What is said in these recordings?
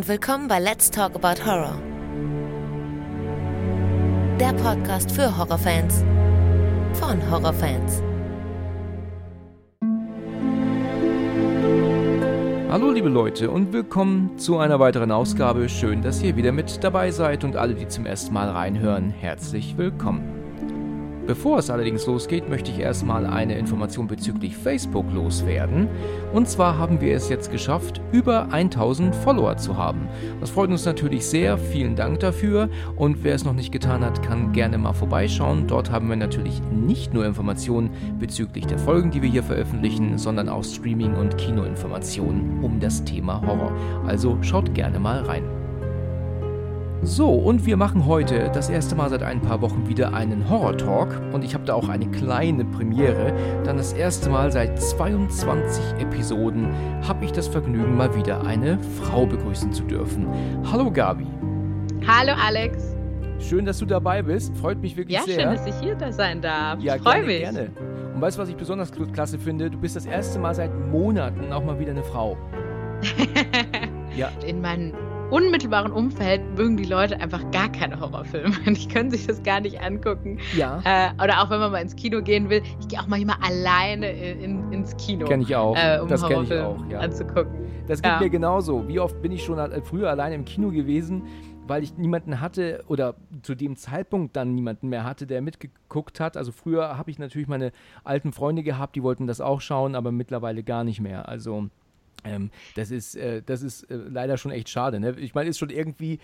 und willkommen bei Let's Talk About Horror. Der Podcast für Horrorfans von Horrorfans. Hallo liebe Leute und willkommen zu einer weiteren Ausgabe. Schön, dass ihr wieder mit dabei seid und alle, die zum ersten Mal reinhören, herzlich willkommen. Bevor es allerdings losgeht, möchte ich erstmal eine Information bezüglich Facebook loswerden. Und zwar haben wir es jetzt geschafft, über 1000 Follower zu haben. Das freut uns natürlich sehr. Vielen Dank dafür. Und wer es noch nicht getan hat, kann gerne mal vorbeischauen. Dort haben wir natürlich nicht nur Informationen bezüglich der Folgen, die wir hier veröffentlichen, sondern auch Streaming- und Kinoinformationen um das Thema Horror. Also schaut gerne mal rein. So, und wir machen heute das erste Mal seit ein paar Wochen wieder einen Horror-Talk und ich habe da auch eine kleine Premiere. Dann das erste Mal seit 22 Episoden habe ich das Vergnügen, mal wieder eine Frau begrüßen zu dürfen. Hallo Gabi. Hallo Alex. Schön, dass du dabei bist. Freut mich wirklich ja, sehr. Ja, schön, dass ich hier da sein darf. Ja, ich freue mich. Gerne. Und weißt du, was ich besonders klasse finde? Du bist das erste Mal seit Monaten auch mal wieder eine Frau. ja. In meinen unmittelbaren Umfeld mögen die Leute einfach gar keine Horrorfilme. Die können sich das gar nicht angucken. Ja. Äh, oder auch wenn man mal ins Kino gehen will. Ich gehe auch manchmal alleine in, in, ins Kino. Kenn ich auch. Äh, um das kenne ich auch, ja. anzugucken. Das geht ja. mir genauso. Wie oft bin ich schon früher alleine im Kino gewesen, weil ich niemanden hatte oder zu dem Zeitpunkt dann niemanden mehr hatte, der mitgeguckt hat. Also früher habe ich natürlich meine alten Freunde gehabt, die wollten das auch schauen, aber mittlerweile gar nicht mehr. Also ähm, das ist, äh, das ist äh, leider schon echt schade. Ne? Ich meine, ist schon irgendwie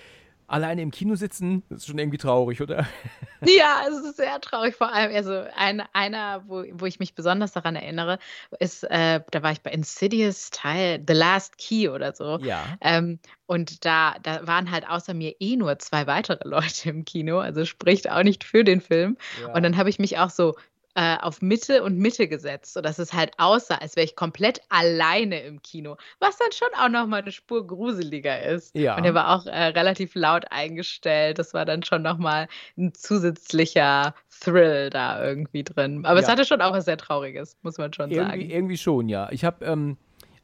alleine im Kino sitzen, das ist schon irgendwie traurig, oder? Ja, es ist sehr traurig. Vor allem, also ein, einer, wo, wo ich mich besonders daran erinnere, ist, äh, da war ich bei Insidious Teil The Last Key oder so. Ja. Ähm, und da, da waren halt außer mir eh nur zwei weitere Leute im Kino, also spricht auch nicht für den Film. Ja. Und dann habe ich mich auch so äh, auf Mitte und Mitte gesetzt, sodass es halt aussah, als wäre ich komplett alleine im Kino, was dann schon auch nochmal eine Spur gruseliger ist. Ja. Und der war auch äh, relativ laut eingestellt. Das war dann schon nochmal ein zusätzlicher Thrill da irgendwie drin. Aber ja. es hatte schon auch was sehr Trauriges, muss man schon irgendwie, sagen. Irgendwie schon, ja. Ich habe ähm,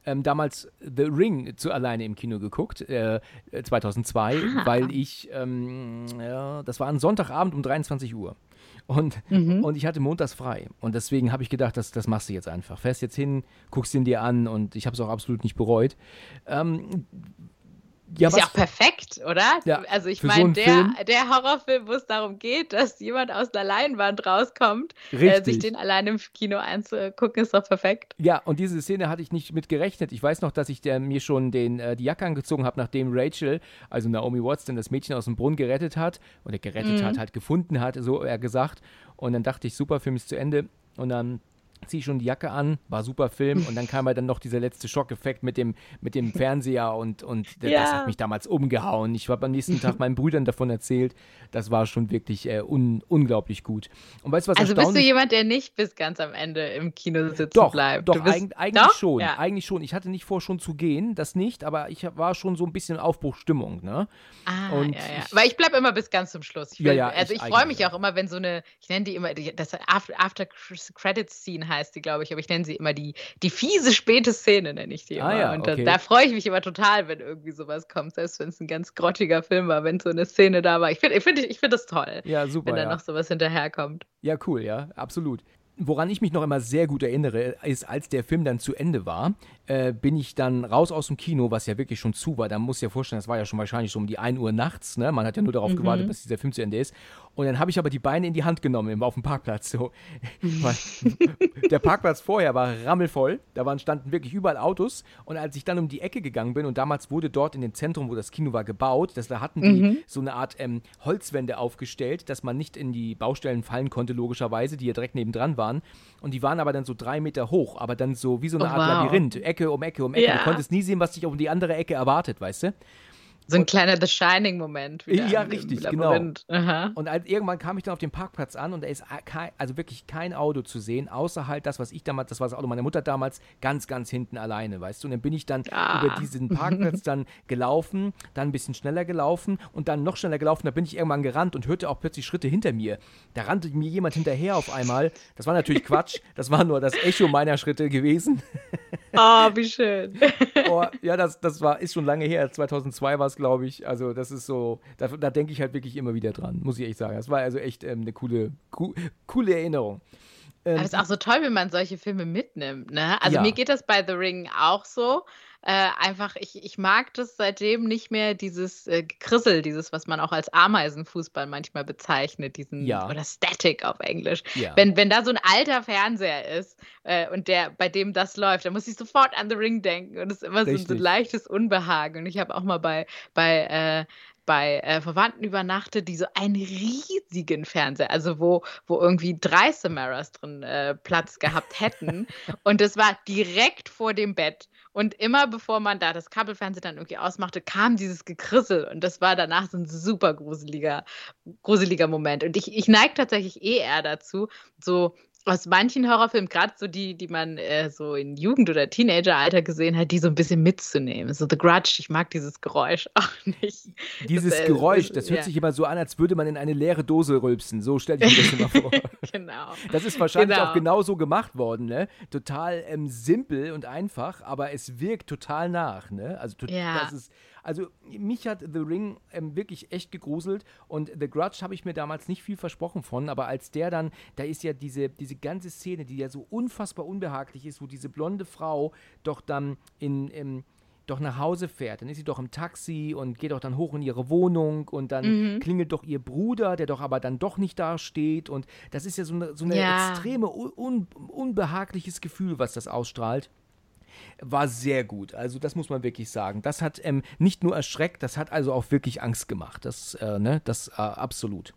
ähm, damals The Ring zu alleine im Kino geguckt, äh, 2002, ah. weil ich, ähm, ja, das war ein Sonntagabend um 23 Uhr. Und, mhm. und ich hatte montags frei. Und deswegen habe ich gedacht, das, das machst du jetzt einfach. Fährst jetzt hin, guckst ihn dir an und ich habe es auch absolut nicht bereut. Ähm, ja, ist ja auch perfekt, oder? Ja, also ich meine, so der, der Horrorfilm, wo es darum geht, dass jemand aus der Leinwand rauskommt, äh, sich den allein im Kino anzugucken, ist doch perfekt. Ja, und diese Szene hatte ich nicht mit gerechnet. Ich weiß noch, dass ich der, mir schon den, äh, die Jacke angezogen habe, nachdem Rachel, also Naomi Watson, das Mädchen aus dem Brunnen gerettet hat, oder gerettet mhm. hat, halt gefunden hat, so er gesagt. Und dann dachte ich, super, Film ist zu Ende. Und dann ziehe schon die Jacke an, war super Film und dann kam halt dann noch dieser letzte Schockeffekt mit dem, mit dem Fernseher und, und ja. das hat mich damals umgehauen. Ich habe am nächsten Tag meinen Brüdern davon erzählt. Das war schon wirklich äh, un, unglaublich gut. Und weißt du, was Also bist du jemand, der nicht bis ganz am Ende im Kino sitzen doch, bleibt? Doch, eig eigentlich doch? schon. Ja. Eigentlich schon. Ich hatte nicht vor, schon zu gehen, das nicht, aber ich war schon so ein bisschen Aufbruchstimmung. Ne? Ah, und ja, ja. Ich, Weil ich bleibe immer bis ganz zum Schluss. Ich will, ja, ja, also ich, ich freue mich auch immer, wenn so eine, ich nenne die immer, das After-Credits-Scene heißt die, glaube ich, aber ich nenne sie immer die, die fiese späte Szene, nenne ich die ah immer. Ah, ja, und okay. da, da freue ich mich immer total, wenn irgendwie sowas kommt, selbst wenn es ein ganz grottiger Film war, wenn so eine Szene da war. Ich finde ich find, ich find das toll, ja, super, wenn da ja. noch sowas hinterherkommt. Ja, cool, ja, absolut. Woran ich mich noch immer sehr gut erinnere, ist, als der Film dann zu Ende war, äh, bin ich dann raus aus dem Kino, was ja wirklich schon zu war. Da muss ich ja vorstellen, das war ja schon wahrscheinlich so um die 1 Uhr nachts. Ne? Man hat ja nur darauf mhm. gewartet, bis dieser Film zu Ende ist. Und dann habe ich aber die Beine in die Hand genommen auf dem Parkplatz. So. der Parkplatz vorher war rammelvoll. Da waren, standen wirklich überall Autos. Und als ich dann um die Ecke gegangen bin, und damals wurde dort in dem Zentrum, wo das Kino war, gebaut, dass, da hatten die mhm. so eine Art ähm, Holzwände aufgestellt, dass man nicht in die Baustellen fallen konnte, logischerweise, die ja direkt nebendran waren. Und die waren aber dann so drei Meter hoch, aber dann so wie so eine oh, Art wow. Labyrinth. Ecke um Ecke um Ecke. Ja. Du konntest nie sehen, was dich um die andere Ecke erwartet, weißt du? So ein kleiner The Shining-Moment. Ja, richtig, genau. Und als, irgendwann kam ich dann auf den Parkplatz an und da ist kein, also wirklich kein Auto zu sehen, außer halt das, was ich damals, das war das Auto meiner Mutter damals, ganz, ganz hinten alleine, weißt du. Und dann bin ich dann ah. über diesen Parkplatz dann gelaufen, dann ein bisschen schneller gelaufen und dann noch schneller gelaufen. Da bin ich irgendwann gerannt und hörte auch plötzlich Schritte hinter mir. Da rannte mir jemand hinterher auf einmal. Das war natürlich Quatsch. Das war nur das Echo meiner Schritte gewesen. Oh, wie schön. oh, ja, das, das war, ist schon lange her. 2002 war es, glaube ich. Also, das ist so, da, da denke ich halt wirklich immer wieder dran, muss ich echt sagen. Das war also echt ähm, eine coole, co coole Erinnerung. Ähm, Aber es ist auch so toll, wenn man solche Filme mitnimmt. Ne? Also ja. mir geht das bei The Ring auch so. Äh, einfach, ich, ich mag das seitdem nicht mehr, dieses äh, Gekrissel, dieses, was man auch als Ameisenfußball manchmal bezeichnet, diesen ja. oder Static auf Englisch. Ja. Wenn, wenn da so ein alter Fernseher ist äh, und der, bei dem das läuft, dann muss ich sofort an The Ring denken und es ist immer so, so, ein leichtes Unbehagen. Und ich habe auch mal bei, bei äh, bei äh, Verwandten übernachtet, die so einen riesigen Fernseher, also wo, wo irgendwie drei Samaras drin äh, Platz gehabt hätten. und es war direkt vor dem Bett. Und immer bevor man da das Kabelfernsehen dann irgendwie ausmachte, kam dieses Gekrissel. Und das war danach so ein super gruseliger, gruseliger Moment. Und ich, ich neige tatsächlich eh eher dazu, so aus manchen Horrorfilmen, gerade so die, die man äh, so in Jugend- oder Teenageralter gesehen hat, die so ein bisschen mitzunehmen. So The Grudge, ich mag dieses Geräusch auch nicht. Dieses das, äh, Geräusch, das hört ja. sich immer so an, als würde man in eine leere Dose rülpsen. So stelle ich mir das immer vor. genau. Das ist wahrscheinlich genau. auch genauso gemacht worden, ne? Total ähm, simpel und einfach, aber es wirkt total nach, ne? Also ja. das ist also mich hat The Ring ähm, wirklich echt gegruselt und The Grudge habe ich mir damals nicht viel versprochen von, aber als der dann, da ist ja diese, diese ganze Szene, die ja so unfassbar unbehaglich ist, wo diese blonde Frau doch dann in, in doch nach Hause fährt. Dann ist sie doch im Taxi und geht doch dann hoch in ihre Wohnung und dann mhm. klingelt doch ihr Bruder, der doch aber dann doch nicht da steht. Und das ist ja so eine, so eine ja. extreme, un, unbehagliches Gefühl, was das ausstrahlt war sehr gut. Also das muss man wirklich sagen. Das hat ähm, nicht nur erschreckt, das hat also auch wirklich Angst gemacht. Das, äh, ne, das äh, absolut.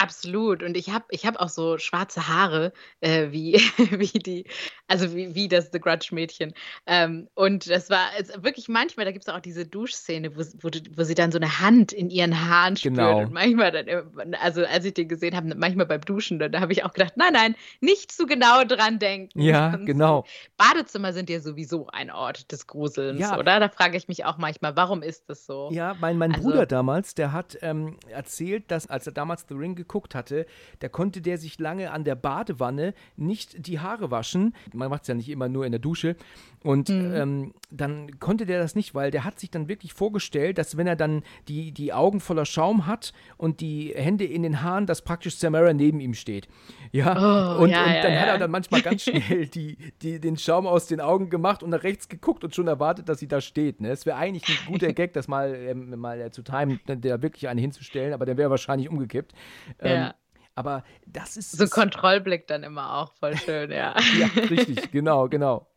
Absolut. Und ich habe ich hab auch so schwarze Haare, äh, wie, wie die, also wie, wie das The Grudge-Mädchen. Ähm, und das war wirklich manchmal, da gibt es auch diese Duschszene, wo, wo, wo, sie dann so eine Hand in ihren Haaren spürt. Genau. Und manchmal dann, also als ich den gesehen habe, manchmal beim Duschen, da, da habe ich auch gedacht, nein, nein, nicht zu genau dran denken. Ja, genau. Badezimmer sind ja sowieso ein Ort des Gruselns, ja. oder? Da frage ich mich auch manchmal, warum ist das so? Ja, mein, mein also, Bruder damals, der hat ähm, erzählt, dass als er damals The Ring geguckt hatte, da konnte der sich lange an der Badewanne nicht die Haare waschen. Man macht es ja nicht immer nur in der Dusche. Und mhm. ähm, dann konnte der das nicht, weil der hat sich dann wirklich vorgestellt, dass wenn er dann die, die Augen voller Schaum hat und die Hände in den Haaren, dass praktisch Samara neben ihm steht. Ja, oh, und, ja, und dann ja, hat er dann manchmal ganz schnell die, die, den Schaum aus den Augen gemacht und nach rechts geguckt und schon erwartet, dass sie da steht. Ne? Es wäre eigentlich ein guter Gag, das mal, ähm, mal äh, zu timen, da wirklich eine hinzustellen, aber der wäre wahrscheinlich umgekippt. Ähm, aber das ist. So ein Kontrollblick dann immer auch voll schön, ja. ja, richtig, genau, genau.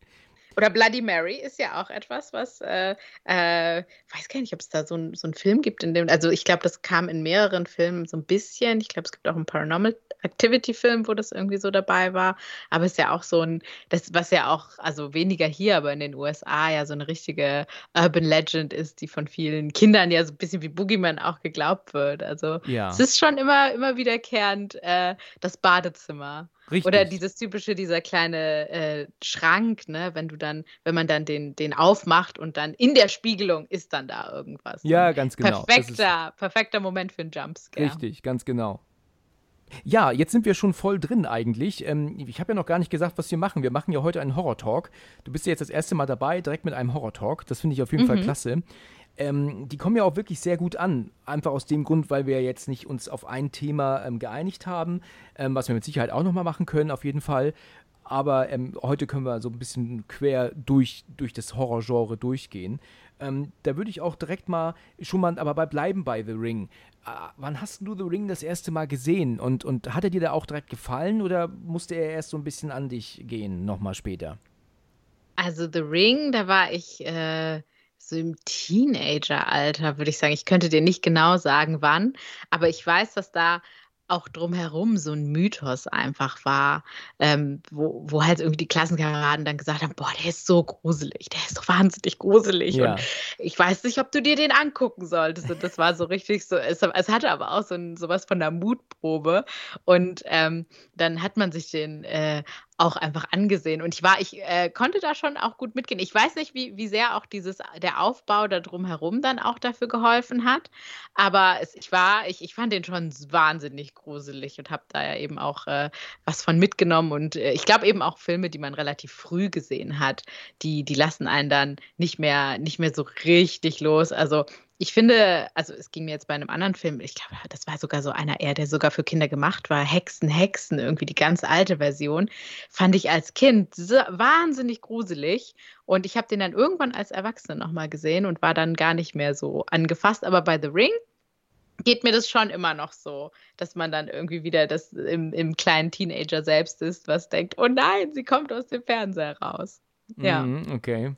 Oder Bloody Mary ist ja auch etwas, was, äh, äh, weiß gar nicht, ob es da so, ein, so einen Film gibt, in dem, also ich glaube, das kam in mehreren Filmen so ein bisschen. Ich glaube, es gibt auch einen Paranormal Activity-Film, wo das irgendwie so dabei war. Aber es ist ja auch so ein, das, was ja auch, also weniger hier, aber in den USA ja so eine richtige Urban Legend ist, die von vielen Kindern ja so ein bisschen wie Boogeyman auch geglaubt wird. Also ja. es ist schon immer, immer wiederkehrend äh, das Badezimmer. Richtig. Oder dieses typische, dieser kleine äh, Schrank, ne, wenn du dann, wenn man dann den, den aufmacht und dann in der Spiegelung ist dann da irgendwas. Ja, ganz genau. Perfekter, perfekter Moment für einen Jumpscare. Richtig, ganz genau. Ja, jetzt sind wir schon voll drin eigentlich. Ähm, ich habe ja noch gar nicht gesagt, was wir machen. Wir machen ja heute einen Horror-Talk. Du bist ja jetzt das erste Mal dabei, direkt mit einem Horror-Talk. Das finde ich auf jeden mhm. Fall klasse. Ähm, die kommen ja auch wirklich sehr gut an. Einfach aus dem Grund, weil wir jetzt nicht uns auf ein Thema ähm, geeinigt haben, ähm, was wir mit Sicherheit auch nochmal machen können, auf jeden Fall. Aber ähm, heute können wir so ein bisschen quer durch, durch das Horrorgenre durchgehen. Ähm, da würde ich auch direkt mal schon mal aber bei bleiben bei The Ring. Äh, wann hast du The Ring das erste Mal gesehen? Und, und hat er dir da auch direkt gefallen oder musste er erst so ein bisschen an dich gehen, nochmal später? Also The Ring, da war ich äh, so im Teenageralter, würde ich sagen. Ich könnte dir nicht genau sagen, wann, aber ich weiß, dass da auch drumherum so ein Mythos einfach war, ähm, wo, wo halt irgendwie die Klassenkameraden dann gesagt haben, boah, der ist so gruselig, der ist doch wahnsinnig gruselig. Ja. Und ich weiß nicht, ob du dir den angucken solltest. Und das war so richtig so, es, es hatte aber auch so ein, sowas von der Mutprobe. Und ähm, dann hat man sich den äh, auch einfach angesehen. Und ich war, ich äh, konnte da schon auch gut mitgehen. Ich weiß nicht, wie, wie sehr auch dieses, der Aufbau da drumherum dann auch dafür geholfen hat. Aber es, ich war, ich, ich fand den schon wahnsinnig gruselig und habe da ja eben auch äh, was von mitgenommen. Und äh, ich glaube eben auch Filme, die man relativ früh gesehen hat, die, die lassen einen dann nicht mehr, nicht mehr so richtig los. Also ich finde, also es ging mir jetzt bei einem anderen Film, ich glaube, das war sogar so einer eher, der sogar für Kinder gemacht war, Hexen, Hexen, irgendwie die ganz alte Version, fand ich als Kind so wahnsinnig gruselig. Und ich habe den dann irgendwann als Erwachsene nochmal gesehen und war dann gar nicht mehr so angefasst. Aber bei The Ring geht mir das schon immer noch so, dass man dann irgendwie wieder das im, im kleinen Teenager selbst ist, was denkt, oh nein, sie kommt aus dem Fernseher raus. Ja. Mm, okay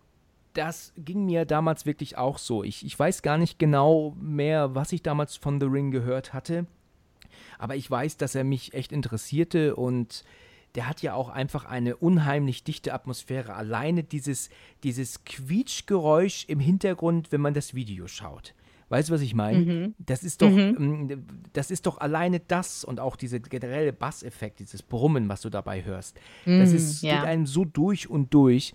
das ging mir damals wirklich auch so. Ich, ich weiß gar nicht genau mehr, was ich damals von The Ring gehört hatte. Aber ich weiß, dass er mich echt interessierte und der hat ja auch einfach eine unheimlich dichte Atmosphäre. Alleine dieses, dieses Quietschgeräusch im Hintergrund, wenn man das Video schaut. Weißt du, was ich meine? Mhm. Das ist doch, mhm. Ähm, das ist doch alleine das und auch dieser generelle Basseffekt, dieses Brummen, was du dabei hörst. Das mhm, ist, ja. geht einem so durch und durch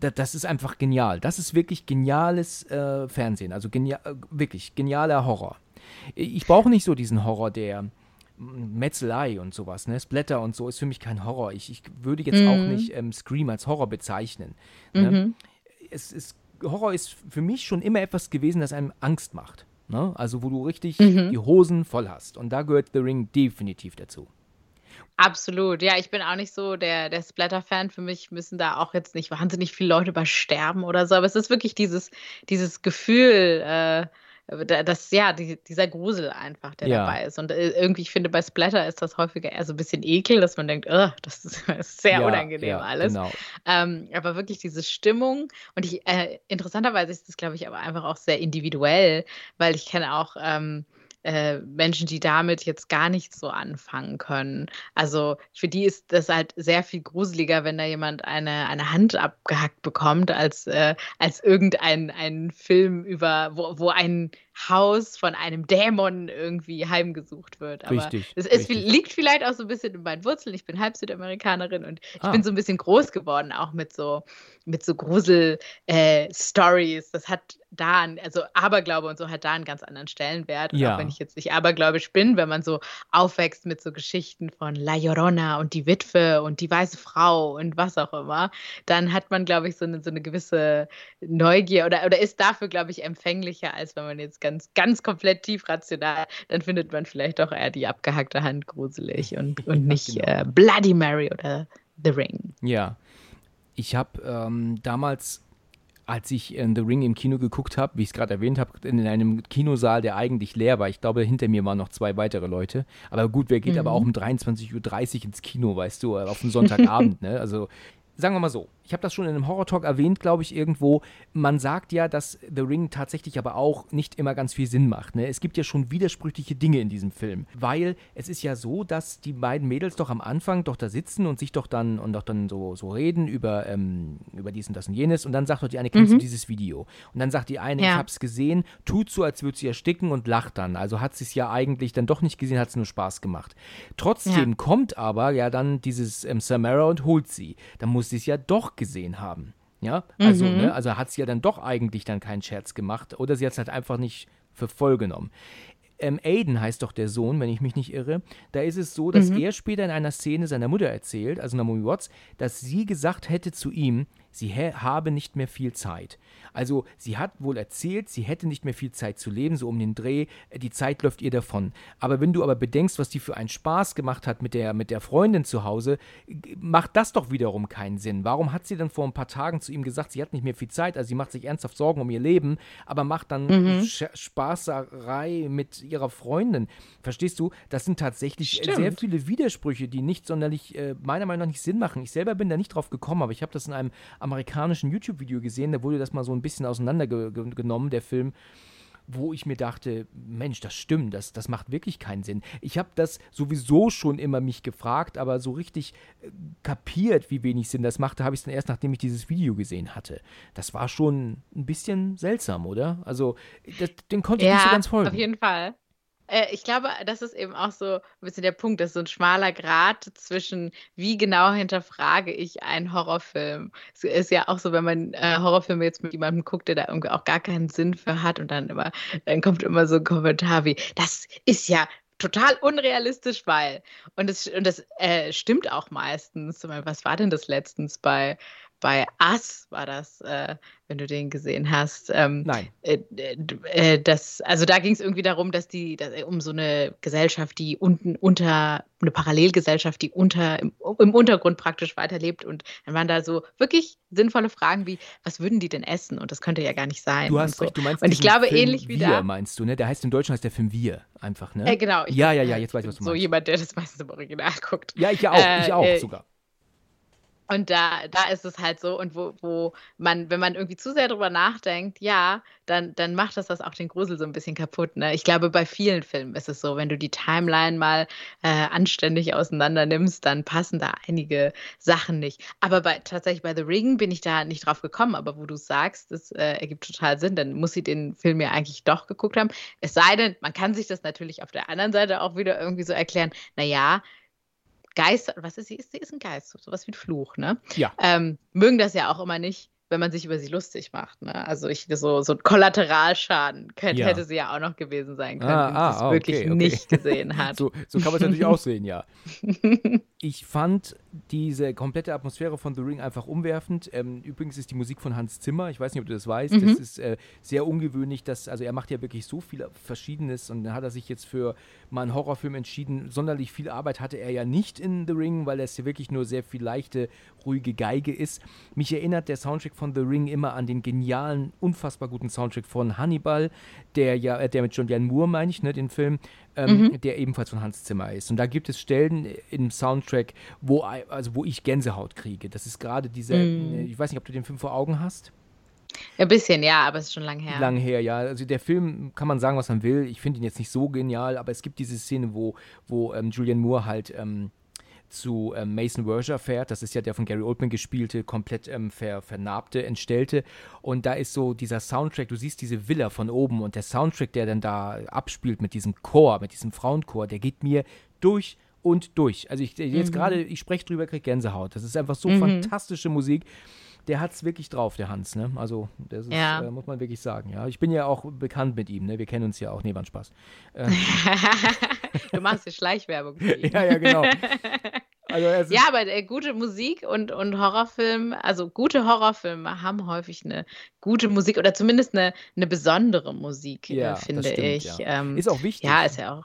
das ist einfach genial. Das ist wirklich geniales äh, Fernsehen. Also genial, äh, wirklich genialer Horror. Ich brauche nicht so diesen Horror der Metzelei und sowas, ne? Splatter und so ist für mich kein Horror. Ich, ich würde jetzt mhm. auch nicht ähm, Scream als Horror bezeichnen. Ne? Mhm. Es ist, Horror ist für mich schon immer etwas gewesen, das einem Angst macht. Ne? Also wo du richtig mhm. die Hosen voll hast. Und da gehört The Ring definitiv dazu. Absolut. Ja, ich bin auch nicht so der, der Splatter-Fan. Für mich müssen da auch jetzt nicht wahnsinnig viele Leute bei sterben oder so. Aber es ist wirklich dieses, dieses Gefühl, äh, das, ja, die, dieser Grusel einfach, der ja. dabei ist. Und äh, irgendwie, ich finde, bei Splatter ist das häufiger eher so ein bisschen ekel, dass man denkt, oh, das ist, sehr ja, unangenehm ja, alles. Genau. Ähm, aber wirklich diese Stimmung und ich, äh, interessanterweise ist das, glaube ich, aber einfach auch sehr individuell, weil ich kenne auch ähm, äh, Menschen, die damit jetzt gar nichts so anfangen können. Also für die ist das halt sehr viel gruseliger, wenn da jemand eine, eine Hand abgehackt bekommt, als, äh, als irgendein ein Film über, wo, wo ein Haus von einem Dämon irgendwie heimgesucht wird. Aber richtig, es ist, liegt vielleicht auch so ein bisschen in meinen Wurzeln. Ich bin halb Südamerikanerin und ich ah. bin so ein bisschen groß geworden, auch mit so, mit so Grusel-Stories. Äh, das hat da, also Aberglaube und so hat da einen ganz anderen Stellenwert. Ja. Auch wenn ich jetzt nicht abergläubisch bin, wenn man so aufwächst mit so Geschichten von La Llorona und die Witwe und die weiße Frau und was auch immer, dann hat man, glaube ich, so eine, so eine gewisse Neugier oder, oder ist dafür, glaube ich, empfänglicher, als wenn man jetzt ganz, ganz komplett tief rational, dann findet man vielleicht doch eher die abgehackte Hand gruselig und, und nicht genau. äh, Bloody Mary oder The Ring. Ja. Ich habe ähm, damals als ich in The Ring im Kino geguckt habe, wie ich es gerade erwähnt habe, in einem Kinosaal, der eigentlich leer war. Ich glaube, hinter mir waren noch zwei weitere Leute. Aber gut, wer geht mhm. aber auch um 23.30 Uhr ins Kino, weißt du, auf einen Sonntagabend, ne? Also, sagen wir mal so, ich habe das schon in einem Horror-Talk erwähnt, glaube ich, irgendwo. Man sagt ja, dass The Ring tatsächlich aber auch nicht immer ganz viel Sinn macht. Ne? Es gibt ja schon widersprüchliche Dinge in diesem Film. Weil es ist ja so, dass die beiden Mädels doch am Anfang doch da sitzen und sich doch dann und doch dann so, so reden über, ähm, über dies und das und jenes. Und dann sagt doch die eine, kennst mhm. du dieses Video? Und dann sagt die eine, ja. ich habe es gesehen, tut so, als würde sie ersticken und lacht dann. Also hat sie es ja eigentlich dann doch nicht gesehen, hat es nur Spaß gemacht. Trotzdem ja. kommt aber ja dann dieses ähm, Samara und holt sie. Dann muss sie es ja doch gesehen haben. Ja, also, mhm. ne, also hat sie ja dann doch eigentlich dann keinen Scherz gemacht oder sie hat es halt einfach nicht für voll genommen. Ähm, Aiden heißt doch der Sohn, wenn ich mich nicht irre. Da ist es so, dass mhm. er später in einer Szene seiner Mutter erzählt, also Naomi Watts, dass sie gesagt hätte zu ihm, sie habe nicht mehr viel Zeit. Also sie hat wohl erzählt, sie hätte nicht mehr viel Zeit zu leben, so um den Dreh, die Zeit läuft ihr davon. Aber wenn du aber bedenkst, was die für einen Spaß gemacht hat mit der, mit der Freundin zu Hause, macht das doch wiederum keinen Sinn. Warum hat sie dann vor ein paar Tagen zu ihm gesagt, sie hat nicht mehr viel Zeit, also sie macht sich ernsthaft Sorgen um ihr Leben, aber macht dann mhm. Spaßerei mit ihrer Freundin? Verstehst du? Das sind tatsächlich Stimmt. sehr viele Widersprüche, die nicht sonderlich, äh, meiner Meinung nach nicht Sinn machen. Ich selber bin da nicht drauf gekommen, aber ich habe das in einem amerikanischen YouTube-Video gesehen, da wurde das mal so ein bisschen auseinandergenommen, der Film, wo ich mir dachte, Mensch, das stimmt, das, das macht wirklich keinen Sinn. Ich habe das sowieso schon immer mich gefragt, aber so richtig äh, kapiert, wie wenig Sinn das machte, habe ich es dann erst, nachdem ich dieses Video gesehen hatte. Das war schon ein bisschen seltsam, oder? Also, das, den konnte ich ja, nicht so ganz folgen. auf jeden Fall. Äh, ich glaube, das ist eben auch so ein bisschen der Punkt, das ist so ein schmaler Grat zwischen, wie genau hinterfrage ich einen Horrorfilm. Es ist ja auch so, wenn man äh, Horrorfilme jetzt mit jemandem guckt, der da irgendwie auch gar keinen Sinn für hat und dann immer, dann kommt immer so ein Kommentar wie, das ist ja total unrealistisch, weil. Und das, und das äh, stimmt auch meistens. Was war denn das letztens bei bei Us war das, äh, wenn du den gesehen hast. Ähm, Nein. Äh, äh, das, also da ging es irgendwie darum, dass die, dass, äh, um so eine Gesellschaft, die unten unter, eine Parallelgesellschaft, die unter, im, im, Untergrund praktisch weiterlebt. Und dann waren da so wirklich sinnvolle Fragen wie, was würden die denn essen? Und das könnte ja gar nicht sein. Du hast so. recht, du meinst Und ich glaube, Film ähnlich wie Wir, da. meinst du, ne? Der heißt im Deutschen heißt der Film Wir einfach, ne? Äh, genau. Ja, ja, ja, jetzt weiß ich, was du meinst. So jemand, der das meistens im Original guckt. Ja, ich auch, ich auch äh, sogar. Und da, da ist es halt so, und wo, wo man, wenn man irgendwie zu sehr drüber nachdenkt, ja, dann, dann macht das das auch den Grusel so ein bisschen kaputt. Ne? Ich glaube, bei vielen Filmen ist es so, wenn du die Timeline mal äh, anständig auseinander nimmst, dann passen da einige Sachen nicht. Aber bei, tatsächlich bei The Ring bin ich da nicht drauf gekommen, aber wo du sagst, das äh, ergibt total Sinn, dann muss sie den Film ja eigentlich doch geguckt haben. Es sei denn, man kann sich das natürlich auf der anderen Seite auch wieder irgendwie so erklären, naja, Geister, was ist sie? Ist, sie ist ein Geist, sowas wie ein Fluch, ne? Ja. Ähm, mögen das ja auch immer nicht, wenn man sich über sie lustig macht. Ne? Also ich so, so ein Kollateralschaden könnte, Ja. hätte sie ja auch noch gewesen sein können, Ah, wenn sie ah, es ah, wirklich okay, okay. nicht gesehen hat. So, so kann man es natürlich auch sehen, ja. Ich fand diese komplette Atmosphäre von The Ring einfach umwerfend. Ähm, übrigens ist die Musik von Hans Zimmer, ich weiß nicht, ob du das weißt, Mhm. das ist äh, sehr ungewöhnlich, dass, also er macht ja wirklich so viel Verschiedenes und dann hat er sich jetzt für mal einen Horrorfilm entschieden. Sonderlich viel Arbeit hatte er ja nicht in The Ring, weil es ja wirklich nur sehr viel leichte, ruhige Geige ist. Mich erinnert der Soundtrack von The Ring immer an den genialen, unfassbar guten Soundtrack von Hannibal, der ja, äh, der mit John Jan Moore, meine ich, ne, den Film, ähm, der ebenfalls von Hans Zimmer ist. Und da gibt es Stellen im Soundtrack, wo, also wo ich Gänsehaut kriege. Das ist gerade diese, äh, ich weiß nicht, ob du den Film vor Augen hast. Ein bisschen, ja, aber es ist schon lange her. Lang her, ja. Also der Film kann man sagen, was man will. Ich finde ihn jetzt nicht so genial, aber es gibt diese Szene, wo, wo ähm, Julian Moore halt ähm, zu ähm, Mason Werger fährt. Das ist ja der von Gary Oldman gespielte, komplett ähm, ver, vernarbte, entstellte. Und da ist so dieser Soundtrack, du siehst diese Villa von oben und der Soundtrack, der dann da abspielt mit diesem Chor, mit diesem Frauenchor, der geht mir durch und durch. Also ich jetzt gerade, ich spreche drüber, kriege Gänsehaut. Das ist einfach so fantastische Musik. Der hat es wirklich drauf, der Hans, ne? Also, das ist, Ja. äh, muss man wirklich sagen, ja. Ich bin ja auch bekannt mit ihm, ne? Wir kennen uns ja auch. Nee, war ein Spaß. du machst die Schleichwerbung. Für ihn. Ja, ja, genau. Also, Ja, aber äh, gute Musik und, und Horrorfilme, also gute Horrorfilme haben häufig eine gute Musik oder zumindest eine, eine besondere Musik, Ja, äh, finde stimmt, ich. ja. Ähm, Ist auch wichtig. Ja, ist ja auch.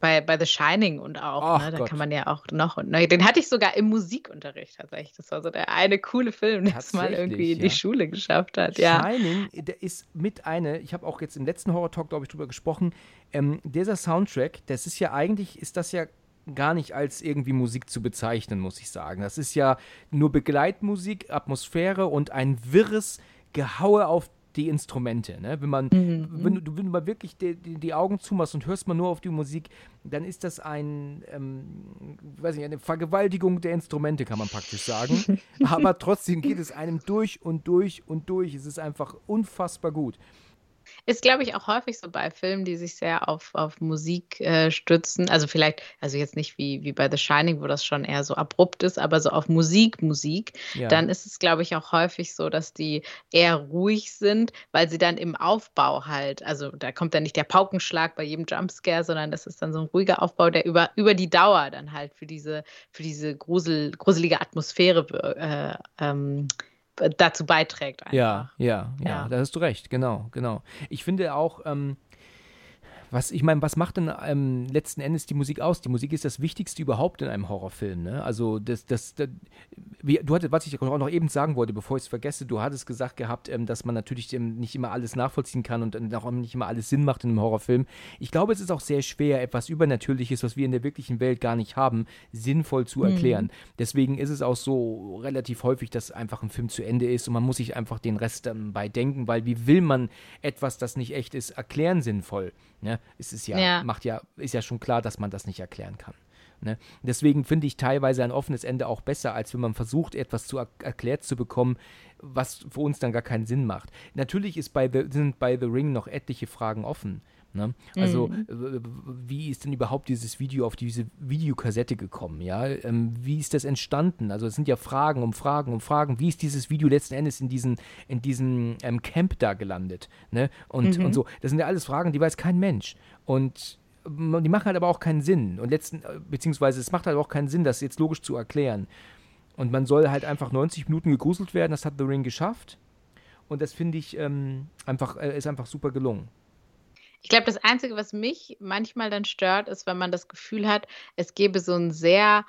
Bei, bei The Shining und auch, ne, da Gott. kann man ja auch noch und neu. Den hatte ich sogar im Musikunterricht tatsächlich. Das war so der eine coole Film, der es mal irgendwie in die. Schule geschafft hat. Ja. Shining, der ist mit eine, ich habe auch jetzt im letzten Horror Talk, glaube ich, drüber gesprochen, ähm, dieser Soundtrack, das ist ja eigentlich, ist das ja gar nicht als irgendwie Musik zu bezeichnen, muss ich sagen. Das ist ja nur Begleitmusik, Atmosphäre und ein wirres Gehaue auf die Instrumente. Ne? Wenn man, wenn, du, wenn du mal wirklich die, die, die Augen zumachst und hörst mal nur auf die Musik, dann ist das ein, ähm, weiß nicht, eine Vergewaltigung der Instrumente, kann man praktisch sagen. Aber trotzdem geht es einem durch und durch und durch. Es ist einfach unfassbar gut. Ist, glaube ich, auch häufig so bei Filmen, die sich sehr auf, auf Musik äh, stützen. Also vielleicht, also jetzt nicht wie, wie bei The Shining, wo das schon eher so abrupt ist, aber so auf Musik, Musik, Ja. dann ist es, glaube ich, auch häufig so, dass die eher ruhig sind, weil sie dann im Aufbau halt, also da kommt dann nicht der Paukenschlag bei jedem Jumpscare, sondern das ist dann so ein ruhiger Aufbau, der über, über die Dauer dann halt für diese, für diese grusel, gruselige Atmosphäre äh, ähm, dazu beiträgt. Einfach. Ja, ja, ja, Ja. da hast du recht, genau, genau. Ich finde auch, ähm, was, ich meine, was macht denn ähm, letzten Endes die Musik aus? Die Musik ist das Wichtigste überhaupt in einem Horrorfilm, ne? Also, das, das, das wie, du hattest, was ich auch noch eben sagen wollte, bevor ich es vergesse, du hattest gesagt gehabt, ähm, dass man natürlich ähm, nicht immer alles nachvollziehen kann und dann auch nicht immer alles Sinn macht in einem Horrorfilm. Ich glaube, es ist auch sehr schwer, etwas Übernatürliches, was wir in der wirklichen Welt gar nicht haben, sinnvoll zu erklären. Deswegen ist es auch so relativ häufig, dass einfach ein Film zu Ende ist und man muss sich einfach den Rest dann bei denken, weil wie will man etwas, das nicht echt ist, erklären sinnvoll? Ne? Es ist ja, Ja. macht ja, ist ja schon klar, dass man das nicht erklären kann. Ne? Deswegen finde ich teilweise ein offenes Ende auch besser, als wenn man versucht, etwas zu er erklärt zu bekommen, was für uns dann gar keinen Sinn macht. Natürlich ist bei The, sind bei The Ring noch etliche Fragen offen. Ne? Also, mhm. wie ist denn überhaupt dieses Video auf diese Videokassette gekommen? Ja, ähm, wie ist das entstanden? Also, es sind ja Fragen um Fragen um Fragen. Wie ist dieses Video letzten Endes in, diesen, in diesem ähm, Camp da gelandet? Ne? Und, mhm. und so. Das sind ja alles Fragen, die weiß kein Mensch. Und die machen halt aber auch keinen Sinn. Und letzten, äh, beziehungsweise es macht halt auch keinen Sinn, das jetzt logisch zu erklären. Und man soll halt einfach 90 Minuten gegruselt werden. Das hat The Ring geschafft. Und das finde ich ähm, einfach, äh, ist einfach super gelungen. Ich glaube, das Einzige, was mich manchmal dann stört, ist, wenn man das Gefühl hat, es gäbe so einen sehr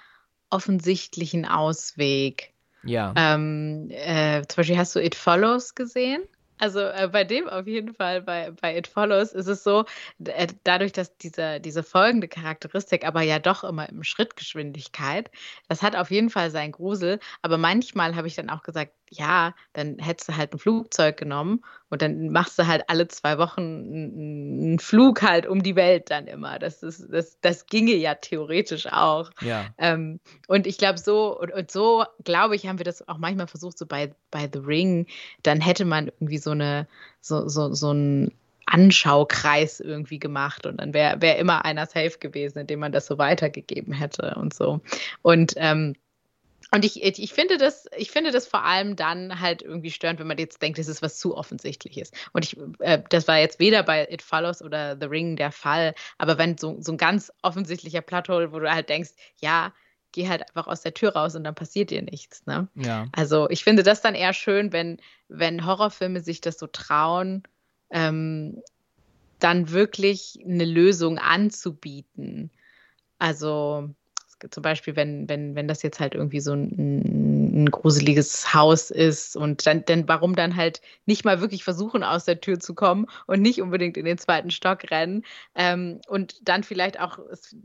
offensichtlichen Ausweg. Ja. Ähm, äh, zum Beispiel hast du It Follows gesehen? Also äh, bei dem auf jeden Fall, bei, bei It Follows ist es so, äh, dadurch, dass diese, diese folgende Charakteristik aber ja doch immer im Schrittgeschwindigkeit, das hat auf jeden Fall seinen Grusel. Aber manchmal habe ich dann auch gesagt, ja, dann hättest du halt ein Flugzeug genommen und dann machst du halt alle zwei Wochen einen Flug halt um die Welt dann immer. Das, ist, das, das ginge ja theoretisch auch. Ja. Ähm, und ich glaube, so und, und so, glaube ich, haben wir das auch manchmal versucht, so bei, bei The Ring, dann hätte man irgendwie so eine, so, so, so ein Anschaukreis irgendwie gemacht und dann wäre wär immer einer safe gewesen, indem man das so weitergegeben hätte und so. Und ähm, und ich, ich, finde das, ich finde das vor allem dann halt irgendwie störend, wenn man jetzt denkt, das ist was zu offensichtliches. Und ich, äh, das war jetzt weder bei It Follows oder The Ring der Fall, aber wenn so, so ein ganz offensichtlicher Plattform, wo du halt denkst, ja, geh halt einfach aus der Tür raus und dann passiert dir nichts. Ne? Ja. Also ich finde das dann eher schön, wenn, wenn Horrorfilme sich das so trauen, ähm, dann wirklich eine Lösung anzubieten. Also zum Beispiel, wenn, wenn, wenn das jetzt halt irgendwie so ein, ein gruseliges Haus ist und dann, denn warum dann halt nicht mal wirklich versuchen, aus der Tür zu kommen und nicht unbedingt in den zweiten Stock rennen ähm, und dann vielleicht auch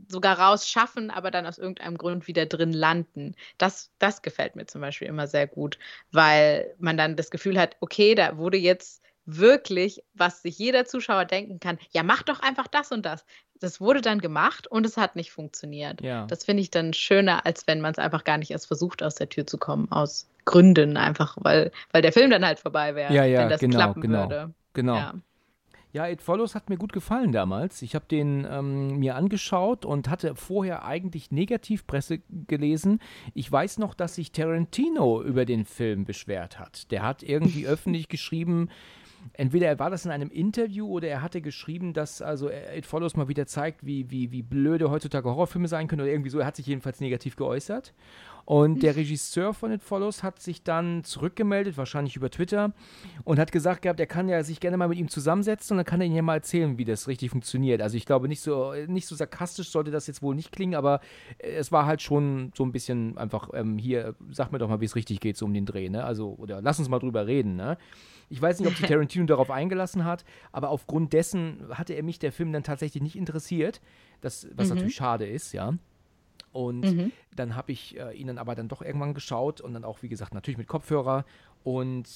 sogar rausschaffen, aber dann aus irgendeinem Grund wieder drin landen. Das, das gefällt mir zum Beispiel immer sehr gut, weil man dann das Gefühl hat, okay, da wurde jetzt wirklich, was sich jeder Zuschauer denken kann, ja, mach doch einfach das und das. Das wurde dann gemacht und es hat nicht funktioniert. Ja. Das finde ich dann schöner, als wenn man es einfach gar nicht erst versucht, aus der Tür zu kommen, aus Gründen einfach, weil, weil der Film dann halt vorbei wäre, ja, ja, wenn das genau, klappen genau, würde. Genau. Ja. Ja, It Follows hat mir gut gefallen damals. Ich habe den ähm, mir angeschaut und hatte vorher eigentlich Negativpresse gelesen. Ich weiß noch, dass sich Tarantino über den Film beschwert hat. Der hat irgendwie öffentlich geschrieben, entweder war das in einem Interview oder er hatte geschrieben, dass also It Follows mal wieder zeigt, wie, wie, wie blöde heutzutage Horrorfilme sein können oder irgendwie so. Er hat sich jedenfalls negativ geäußert. Und der Regisseur von It Follows hat sich dann zurückgemeldet, wahrscheinlich über Twitter, und hat gesagt gehabt, er kann ja sich gerne mal mit ihm zusammensetzen und dann kann er ihm ja mal erzählen, wie das richtig funktioniert. Also ich glaube, nicht so, nicht so sarkastisch sollte das jetzt wohl nicht klingen, aber es war halt schon so ein bisschen einfach, ähm, hier, sag mir doch mal, wie es richtig geht, so um den Dreh, ne? Also, oder lass uns mal drüber reden, ne? Ich weiß nicht, ob sich Tarantino darauf eingelassen hat, aber aufgrund dessen hatte er mich der Film dann tatsächlich nicht interessiert. Das, was mhm. natürlich schade ist, ja. Und mhm. dann habe ich äh, ihn dann aber dann doch irgendwann geschaut und dann auch, wie gesagt, natürlich mit Kopfhörer. Und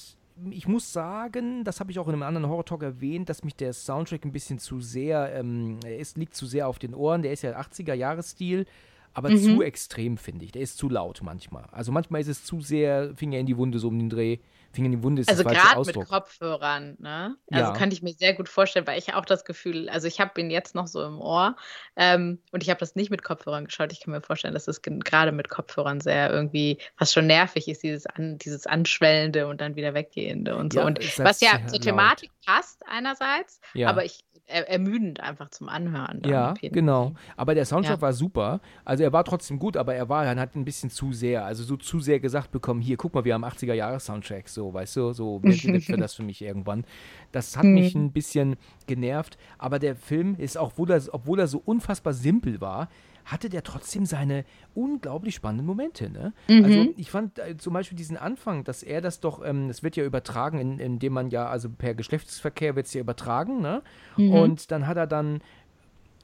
ich muss sagen, das habe ich auch in einem anderen Horror-Talk erwähnt, dass mich der Soundtrack ein bisschen zu sehr, ähm, er ist, liegt zu sehr auf den Ohren. Der ist ja 80er-Jahres-Stil, aber mhm. zu extrem, finde ich. Der ist zu laut manchmal. Also manchmal ist es zu sehr Finger in die Wunde, so um den Dreh. Finger in die Wunde ist also das gerade mit Kopfhörern, ne? Also ja. kann ich mir sehr gut vorstellen, weil ich auch das Gefühl, also ich habe ihn jetzt noch so im Ohr ähm, und ich habe das nicht mit Kopfhörern geschaut. Ich kann mir vorstellen, dass es gerade mit Kopfhörern sehr irgendwie fast schon nervig ist, dieses, an, dieses Anschwellende und dann wieder weggehende und so. Ja, und was ja zur Thematik passt einerseits, ja. aber ich ermüdend einfach zum Anhören. Ja, genau. Aber der Soundtrack ja. war super. Also er war trotzdem gut, aber er war dann halt ein bisschen zu sehr, also so zu sehr gesagt bekommen, hier, guck mal, wir haben 80er Jahre Soundtrack, so, weißt du, so wird das für mich irgendwann. Das hat mich mhm. ein bisschen genervt, aber der Film ist auch, obwohl er, obwohl er so unfassbar simpel war, hatte der trotzdem seine unglaublich spannenden Momente. Ne? Mhm. Also ich fand äh, zum Beispiel diesen Anfang, dass er das doch, ähm, das wird ja übertragen, in, indem man ja, also per Geschlechtsverkehr wird es ja übertragen, ne? Mhm. Und dann hat er dann,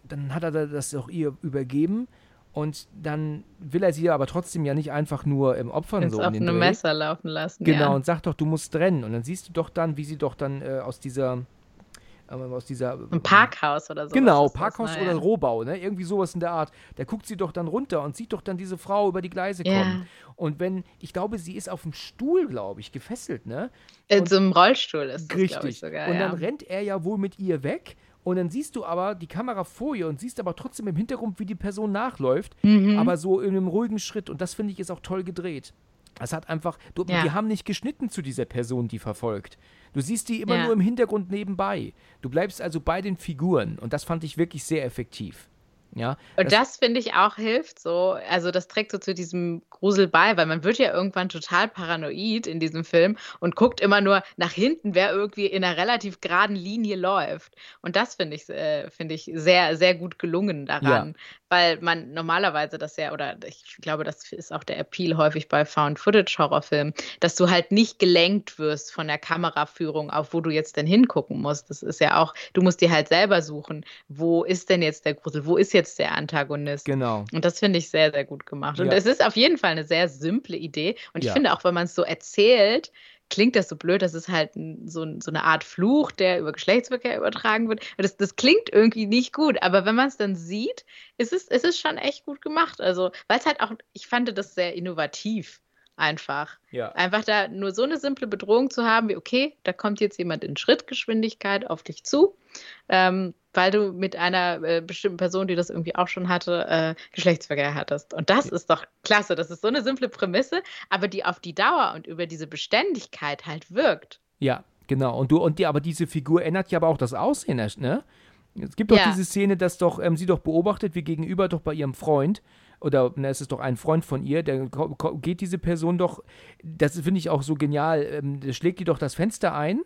dann hat er das auch ihr übergeben. Und dann will er sie aber trotzdem ja nicht einfach nur im Opfern Ins so in den Dreh. Messer laufen lassen. Genau, ja. und sagt doch, du musst trennen. Und dann siehst du doch dann, wie sie doch dann äh, aus dieser aus dieser. Ein Parkhaus oder so. Genau, Parkhaus das, oder ja. Rohbau, ne? Irgendwie sowas in der Art. Da guckt sie doch dann runter und sieht doch dann diese Frau über die Gleise kommen. Ja. Und wenn, ich glaube, sie ist auf dem Stuhl, glaube ich, gefesselt, ne? In so einem Rollstuhl ist das, Richtig. Ich, sogar, Und dann rennt er ja wohl mit ihr weg Und dann siehst du aber die Kamera vor ihr und siehst aber trotzdem im Hintergrund, wie die Person nachläuft, Mhm. aber so in einem ruhigen Schritt. Und das finde ich ist auch toll gedreht. Es hat einfach, du, Ja. die haben nicht geschnitten zu dieser Person, die verfolgt. Du siehst die immer Ja. nur im Hintergrund nebenbei. Du bleibst also bei den Figuren und das fand ich wirklich sehr effektiv. Ja, Und das, finde ich auch hilft so, also das trägt so zu diesem Grusel bei, weil man wird ja irgendwann total paranoid in diesem Film und guckt immer nur nach hinten, wer irgendwie in einer relativ geraden Linie läuft. Und das finde ich, äh, finde ich sehr, sehr gut gelungen daran, weil man normalerweise das ja, oder ich glaube, das ist auch der Appeal häufig bei Found-Footage-Horrorfilmen, dass du halt nicht gelenkt wirst von der Kameraführung, auf wo du jetzt denn hingucken musst. Das ist ja auch, du musst dir halt selber suchen, wo ist denn jetzt der Grusel, wo ist jetzt der Antagonist? genau. Und das finde ich sehr, sehr gut gemacht. Und Ja. es ist auf jeden Fall eine sehr simple Idee. Und ich Ja. finde auch, wenn man es so erzählt, klingt das so blöd. Das ist halt so, so eine Art Fluch, der über Geschlechtsverkehr übertragen wird. Das, das klingt irgendwie nicht gut. Aber wenn man es dann sieht, ist es, ist es schon echt gut gemacht. Also, weil es halt auch, ich fand das sehr innovativ. Einfach. Ja. Einfach da nur so eine simple Bedrohung zu haben, wie, okay, da kommt jetzt jemand in Schrittgeschwindigkeit auf dich zu, ähm, weil du mit einer äh, bestimmten Person, die das irgendwie auch schon hatte, äh, Geschlechtsverkehr hattest. Und das ist doch klasse. Das ist so eine simple Prämisse, aber die auf die Dauer und über diese Beständigkeit halt wirkt. Ja, genau. Und du, und die, aber diese Figur ändert ja aber auch das Aussehen, ne? Es gibt doch Ja. diese Szene, dass doch ähm, sie doch beobachtet, wie gegenüber doch bei ihrem Freund, oder na, es ist doch ein Freund von ihr, der geht diese Person doch, das finde ich auch so genial, ähm, schlägt die doch das Fenster ein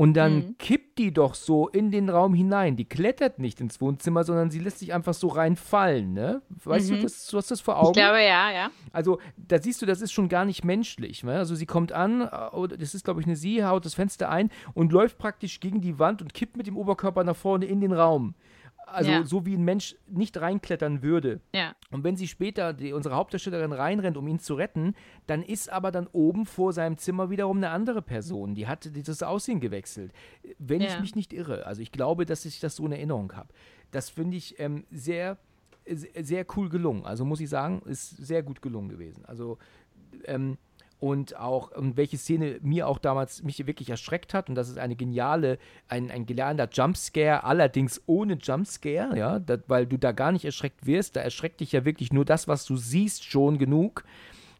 und dann Mhm. kippt die doch so in den Raum hinein. Die klettert nicht ins Wohnzimmer, sondern sie lässt sich einfach so reinfallen, ne? Weißt du, Mhm. das, du hast das vor Augen? Ich glaube, ja, ja. Also, da siehst du, das ist schon gar nicht menschlich. Ne? Also, sie kommt an, äh, das ist, glaube ich, eine Sie, haut das Fenster ein und läuft praktisch gegen die Wand und kippt mit dem Oberkörper nach vorne in den Raum. Also, Ja. so wie ein Mensch nicht reinklettern würde. Ja. Und wenn sie später, die, unsere Hauptdarstellerin, reinrennt, um ihn zu retten, dann ist aber dann oben vor seinem Zimmer wiederum eine andere Person. Die hat dieses Aussehen gewechselt. Wenn ich Ja. mich nicht irre. Also, ich glaube, dass ich das so in Erinnerung habe. Das finde ich ähm, sehr, sehr sehr cool gelungen. Also muss ich sagen, ist sehr gut gelungen gewesen. Also ähm, und auch und welche Szene mir auch damals mich wirklich erschreckt hat und das ist eine geniale, ein, ein genialer Jumpscare, allerdings ohne Jumpscare, ja, dat, weil du da gar nicht erschreckt wirst, da erschreckt dich ja wirklich nur das, was du siehst, schon genug,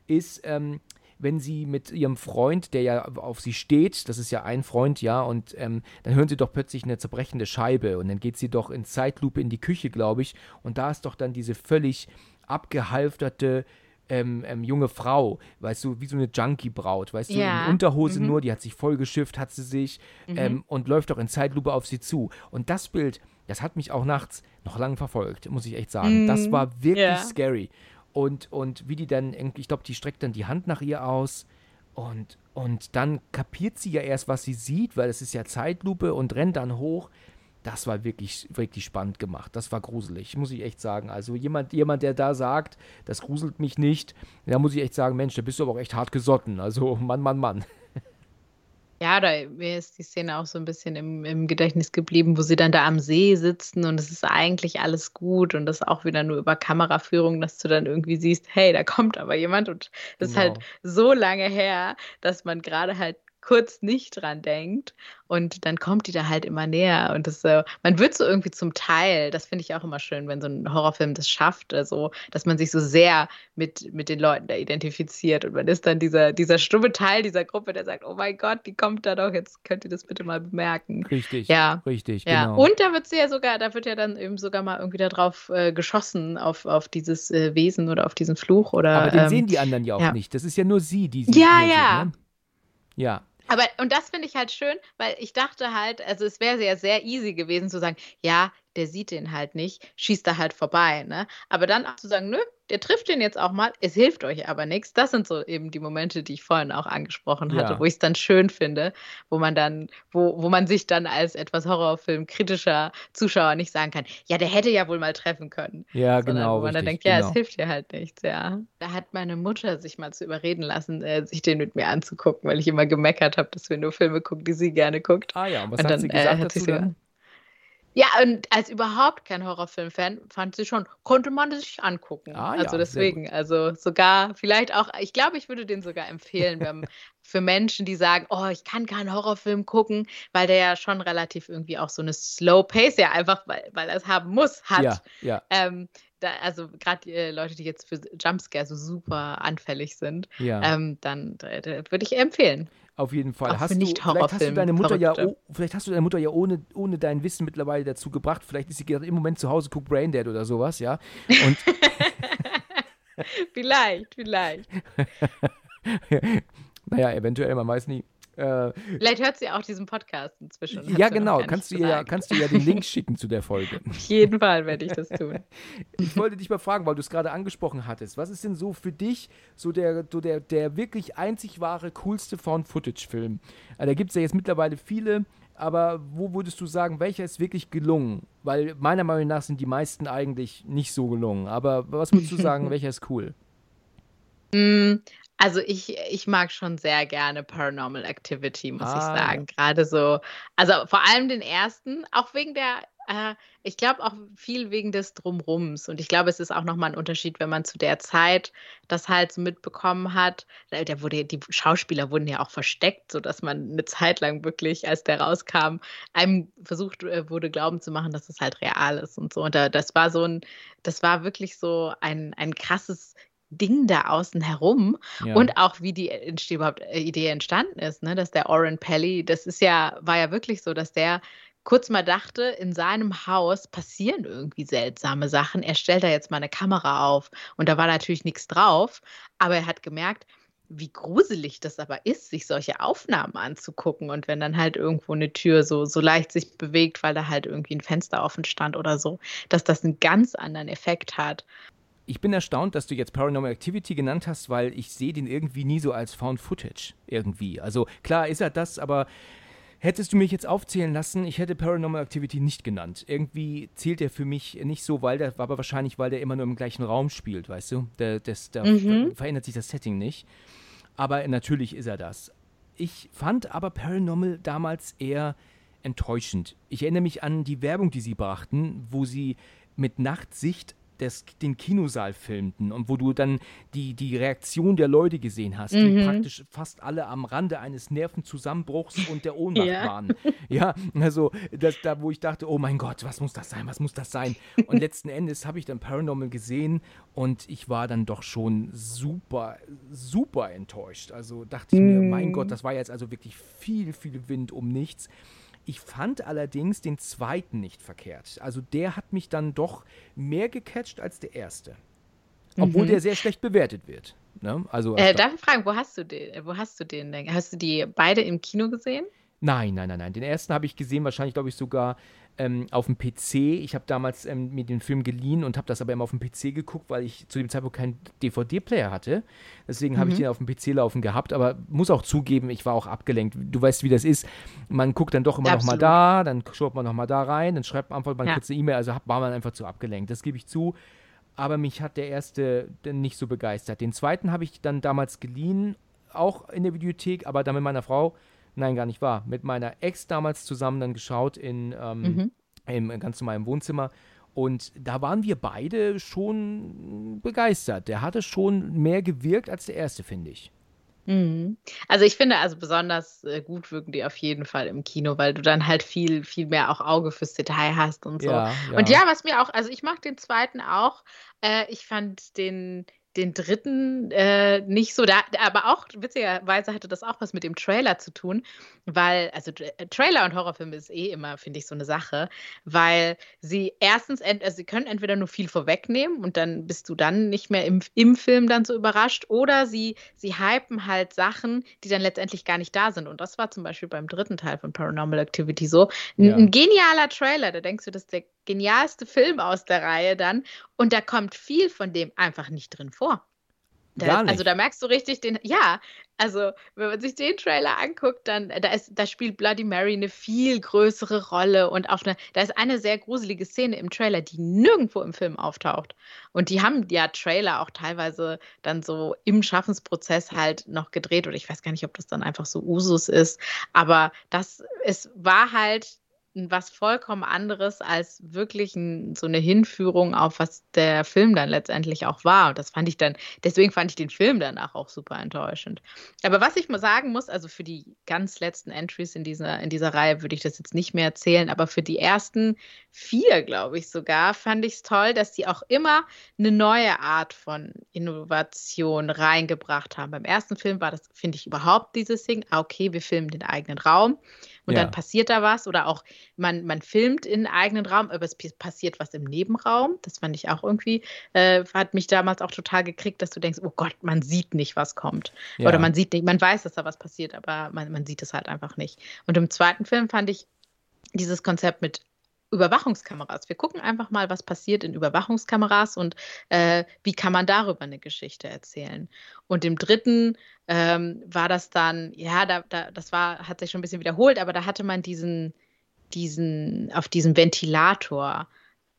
ist, ähm, wenn sie mit ihrem Freund, der ja auf sie steht, das ist ja ein Freund, ja, und ähm, dann hören sie doch plötzlich eine zerbrechende Scheibe und dann geht sie doch in Zeitlupe in die Küche, glaube ich, und da ist doch dann diese völlig abgehalfterte ähm, ähm, junge Frau, weißt du, wie so eine Junkie-Braut, weißt du, Ja, in Unterhose mhm. nur, die hat sich vollgeschifft, hat sie sich ähm, und läuft doch in Zeitlupe auf sie zu. Und das Bild, das hat mich auch nachts noch lange verfolgt, muss ich echt sagen. Das Mhm. war wirklich Ja. scary. Und, und wie die dann, ich glaube, die streckt dann die Hand nach ihr aus und, und dann kapiert sie ja erst, was sie sieht, weil es ist ja Zeitlupe und rennt dann hoch. Das war wirklich, wirklich spannend gemacht. Das war gruselig, muss ich echt sagen. Also jemand, jemand, der da sagt, das gruselt mich nicht, da muss ich echt sagen, Mensch, da bist du aber auch echt hart gesotten. Also Mann, Mann, Mann. Ja, da mir ist die Szene auch so ein bisschen im, im Gedächtnis geblieben, wo sie dann da am See sitzen und es ist eigentlich alles gut und das auch wieder nur über Kameraführung, dass du dann irgendwie siehst, hey, da kommt aber jemand und das ist halt Genau. so lange her, dass man gerade halt kurz nicht dran denkt und dann kommt die da halt immer näher und das so, man wird so irgendwie zum Teil, das finde ich auch immer schön, wenn so ein Horrorfilm das schafft, also, dass man sich so sehr mit, mit den Leuten da identifiziert und man ist dann dieser, dieser stumme Teil dieser Gruppe, der sagt, oh mein Gott, die kommt da doch, jetzt könnt ihr das bitte mal bemerken. Richtig. Ja. Richtig, Ja, genau. und da wird sie ja sogar, da wird ja dann eben sogar mal irgendwie darauf äh, geschossen, auf, auf dieses äh, Wesen oder auf diesen Fluch oder. aber den ähm, sehen die anderen ja auch ja. nicht. Das ist ja nur sie, die sie Ja, nur ja. Sehen, ne? Ja. Aber, und das finde ich halt schön, weil ich dachte halt, also es wäre ja sehr easy gewesen zu sagen, ja, der sieht den halt nicht, schießt da halt vorbei, ne? Aber dann auch zu sagen, nö, der trifft den jetzt auch mal, es hilft euch aber nichts. Das sind so eben die Momente, die ich vorhin auch angesprochen hatte, Ja. wo ich es dann schön finde, wo man dann, wo, wo man sich dann als etwas Horrorfilm kritischer Zuschauer nicht sagen kann, ja, der hätte ja wohl mal treffen können. Ja, Sondern genau. wo man dann richtig, denkt, ja, genau. es hilft dir halt nichts, ja. Da hat meine Mutter sich mal zu überreden lassen, äh, sich den mit mir anzugucken, weil ich immer gemeckert habe, dass wir nur Filme gucken, die sie gerne guckt. Ah ja, und was Und hat dann sie äh, gesagt hat dazu dann? Ja, und als überhaupt kein Horrorfilm-Fan fand sie schon, konnte man sich angucken. Ah, also ja, deswegen, also sogar, vielleicht auch, ich glaube, ich würde den sogar empfehlen, wenn, für Menschen, die sagen, oh, ich kann keinen Horrorfilm gucken, weil der ja schon relativ irgendwie auch so eine Slow Pace ja einfach, weil, weil er es haben muss, hat. Ja, ja. Ähm, da, also gerade äh, Leute, die jetzt für Jumpscare so super anfällig sind, Ja. ähm, dann äh, würde ich empfehlen. Auf jeden Fall. Auch Hast du, vielleicht hast du deine Mutter ja, Verrückte. oh, vielleicht hast du deine Mutter ja ohne, ohne dein Wissen mittlerweile dazu gebracht. Vielleicht ist sie gerade im Moment zu Hause, guckt Braindead oder sowas, ja. Und vielleicht, vielleicht. naja, eventuell, man weiß nie. Äh, Vielleicht hört sie auch diesen Podcast inzwischen. hat ja, genau. Kannst du, ja, kannst du ja den Link schicken zu der Folge. Auf jeden Fall werde ich das tun. Ich wollte dich mal fragen, weil du es gerade angesprochen hattest. Was ist denn so für dich so der, so der, der wirklich einzig wahre, coolste Found-Footage-Film? Äh, Da gibt es ja jetzt mittlerweile viele, aber wo würdest du sagen, welcher ist wirklich gelungen? Weil meiner Meinung nach sind die meisten eigentlich nicht so gelungen. Aber was würdest du sagen, welcher ist cool? Also ich, ich mag schon sehr gerne Paranormal Activity, muss ich Ah, sagen. Gerade so, also vor allem den ersten, auch wegen der, äh, ich glaube auch viel wegen des Drumrums. Und ich glaube, es ist auch nochmal ein Unterschied, wenn man zu der Zeit das halt so mitbekommen hat. Der wurde, die Schauspieler wurden ja auch versteckt, sodass man eine Zeit lang wirklich, als der rauskam, einem versucht äh, wurde, glauben zu machen, dass es halt real ist und so. Und da, das war so ein, das war wirklich so ein, ein krasses Ding da außen herum. Ja. Und auch wie die entste überhaupt äh, Idee entstanden ist, ne? dass der Oren Pelly, das ist ja, war ja wirklich so, dass der kurz mal dachte, in seinem Haus passieren irgendwie seltsame Sachen. Er stellt da jetzt mal eine Kamera auf und da war natürlich nichts drauf, aber er hat gemerkt, wie gruselig das aber ist, sich solche Aufnahmen anzugucken und wenn dann halt irgendwo eine Tür so, so leicht sich bewegt, weil da halt irgendwie ein Fenster offen stand oder so, dass das einen ganz anderen Effekt hat. Ich bin erstaunt, dass du jetzt Paranormal Activity genannt hast, weil ich sehe den irgendwie nie so als Found Footage irgendwie. Also klar ist er das, aber hättest du mich jetzt aufzählen lassen, ich hätte Paranormal Activity nicht genannt. Irgendwie zählt er für mich nicht so, weil der, aber wahrscheinlich, weil der immer nur im gleichen Raum spielt, weißt du? Der, das, da Mhm. verändert sich das Setting nicht. Aber natürlich ist er das. Ich fand aber Paranormal damals eher enttäuschend. Ich erinnere mich an die Werbung, die sie brachten, wo sie mit Nachtsicht das, den Kinosaal filmten und wo du dann die, die Reaktion der Leute gesehen hast, die Mhm. praktisch fast alle am Rande eines Nervenzusammenbruchs und der Ohnmacht Ja. waren. Ja, also das, da, wo ich dachte, oh mein Gott, was muss das sein, was muss das sein? Und letzten Endes habe ich dann Paranormal gesehen und ich war dann doch schon super, super enttäuscht. Also dachte ich mir, mein Mhm. Gott, das war jetzt also wirklich viel, viel Wind um nichts. Ich fand allerdings den zweiten nicht verkehrt. Also der hat mich dann doch mehr gecatcht als der erste. Obwohl Mhm. der sehr schlecht bewertet wird. Ne? Also Äh, darf ich fragen, wo hast du den? äh, Wo hast du den denn? Hast du die beide im Kino gesehen? Nein, nein, nein, nein. Den ersten habe ich gesehen, wahrscheinlich glaube ich sogar ähm, auf dem PC. Ich habe damals ähm, mir den Film geliehen und habe das aber immer auf dem PC geguckt, weil ich zu dem Zeitpunkt keinen DVD-Player hatte. Deswegen habe ich Mhm. den auf dem PC laufen gehabt. Aber muss auch zugeben, ich war auch abgelenkt. Du weißt, wie das ist. Man guckt dann doch immer noch mal Absolut. da, dann schaut man noch mal da rein, dann schreibt man einfach mal Ja. kurz eine E-Mail. Also war man einfach zu abgelenkt. Das gebe ich zu. Aber mich hat der erste nicht so begeistert. Den zweiten habe ich dann damals geliehen, auch in der Bibliothek, aber dann mit meiner Frau. Nein, gar nicht wahr. Mit meiner Ex damals zusammen dann geschaut in, ähm, Mhm. im ganz normalen Wohnzimmer. Und da waren wir beide schon begeistert. Der hatte schon mehr gewirkt als der erste, finde ich. Mhm. Also ich finde, also besonders äh, gut wirken die auf jeden Fall im Kino, weil du dann halt viel, viel mehr auch Auge fürs Detail hast und so. Ja, Und ja, was mir auch, also ich mag den zweiten auch. Äh, ich fand den, den dritten äh, nicht so, da, aber auch witzigerweise hatte das auch was mit dem Trailer zu tun, weil, also Tra- Trailer und Horrorfilme ist eh immer, finde ich, so eine Sache, weil sie erstens, also sie können entweder nur viel vorwegnehmen und dann bist du dann nicht mehr im, im Film dann so überrascht oder sie, sie hypen halt Sachen, die dann letztendlich gar nicht da sind. Und das war zum Beispiel beim dritten Teil von Paranormal Activity so. Ein, Ja. ein genialer Trailer, da denkst du, das ist der genialste Film aus der Reihe dann. Und da kommt viel von dem einfach nicht drin vor. Da. Also da merkst du richtig den, ja, also wenn man sich den Trailer anguckt, dann da ist, da spielt Bloody Mary eine viel größere Rolle und auch eine, da ist eine sehr gruselige Szene im Trailer, die nirgendwo im Film auftaucht. Und die haben ja Trailer auch teilweise dann so im Schaffensprozess halt noch gedreht oder ich weiß gar nicht, ob das dann einfach so Usus ist, aber das es war halt was vollkommen anderes als wirklich ein, so eine Hinführung auf was der Film dann letztendlich auch war. Und das fand ich dann, deswegen fand ich den Film danach auch super enttäuschend. Aber was ich mal sagen muss, also für die ganz letzten Entries in dieser, in dieser Reihe würde ich das jetzt nicht mehr erzählen, aber für die ersten vier, glaube ich sogar, fand ich es toll, dass die auch immer eine neue Art von Innovation reingebracht haben. Beim ersten Film war das, finde ich, überhaupt dieses Ding, ah, okay, wir filmen den eigenen Raum und ja. dann passiert da was oder auch man, man filmt in eigenen Raum, aber es passiert was im Nebenraum. Das fand ich auch irgendwie, äh, hat mich damals auch total gekriegt, dass du denkst, oh Gott, man sieht nicht, was kommt. Ja. Oder man sieht nicht, man weiß, dass da was passiert, aber man, man sieht es halt einfach nicht. Und im zweiten Film fand ich dieses Konzept mit Überwachungskameras. Wir gucken einfach mal, was passiert in Überwachungskameras und äh, wie kann man darüber eine Geschichte erzählen. Und im dritten ähm, war das dann, ja, da, da, das war, hat sich schon ein bisschen wiederholt, aber da hatte man diesen, diesen, auf diesem Ventilator.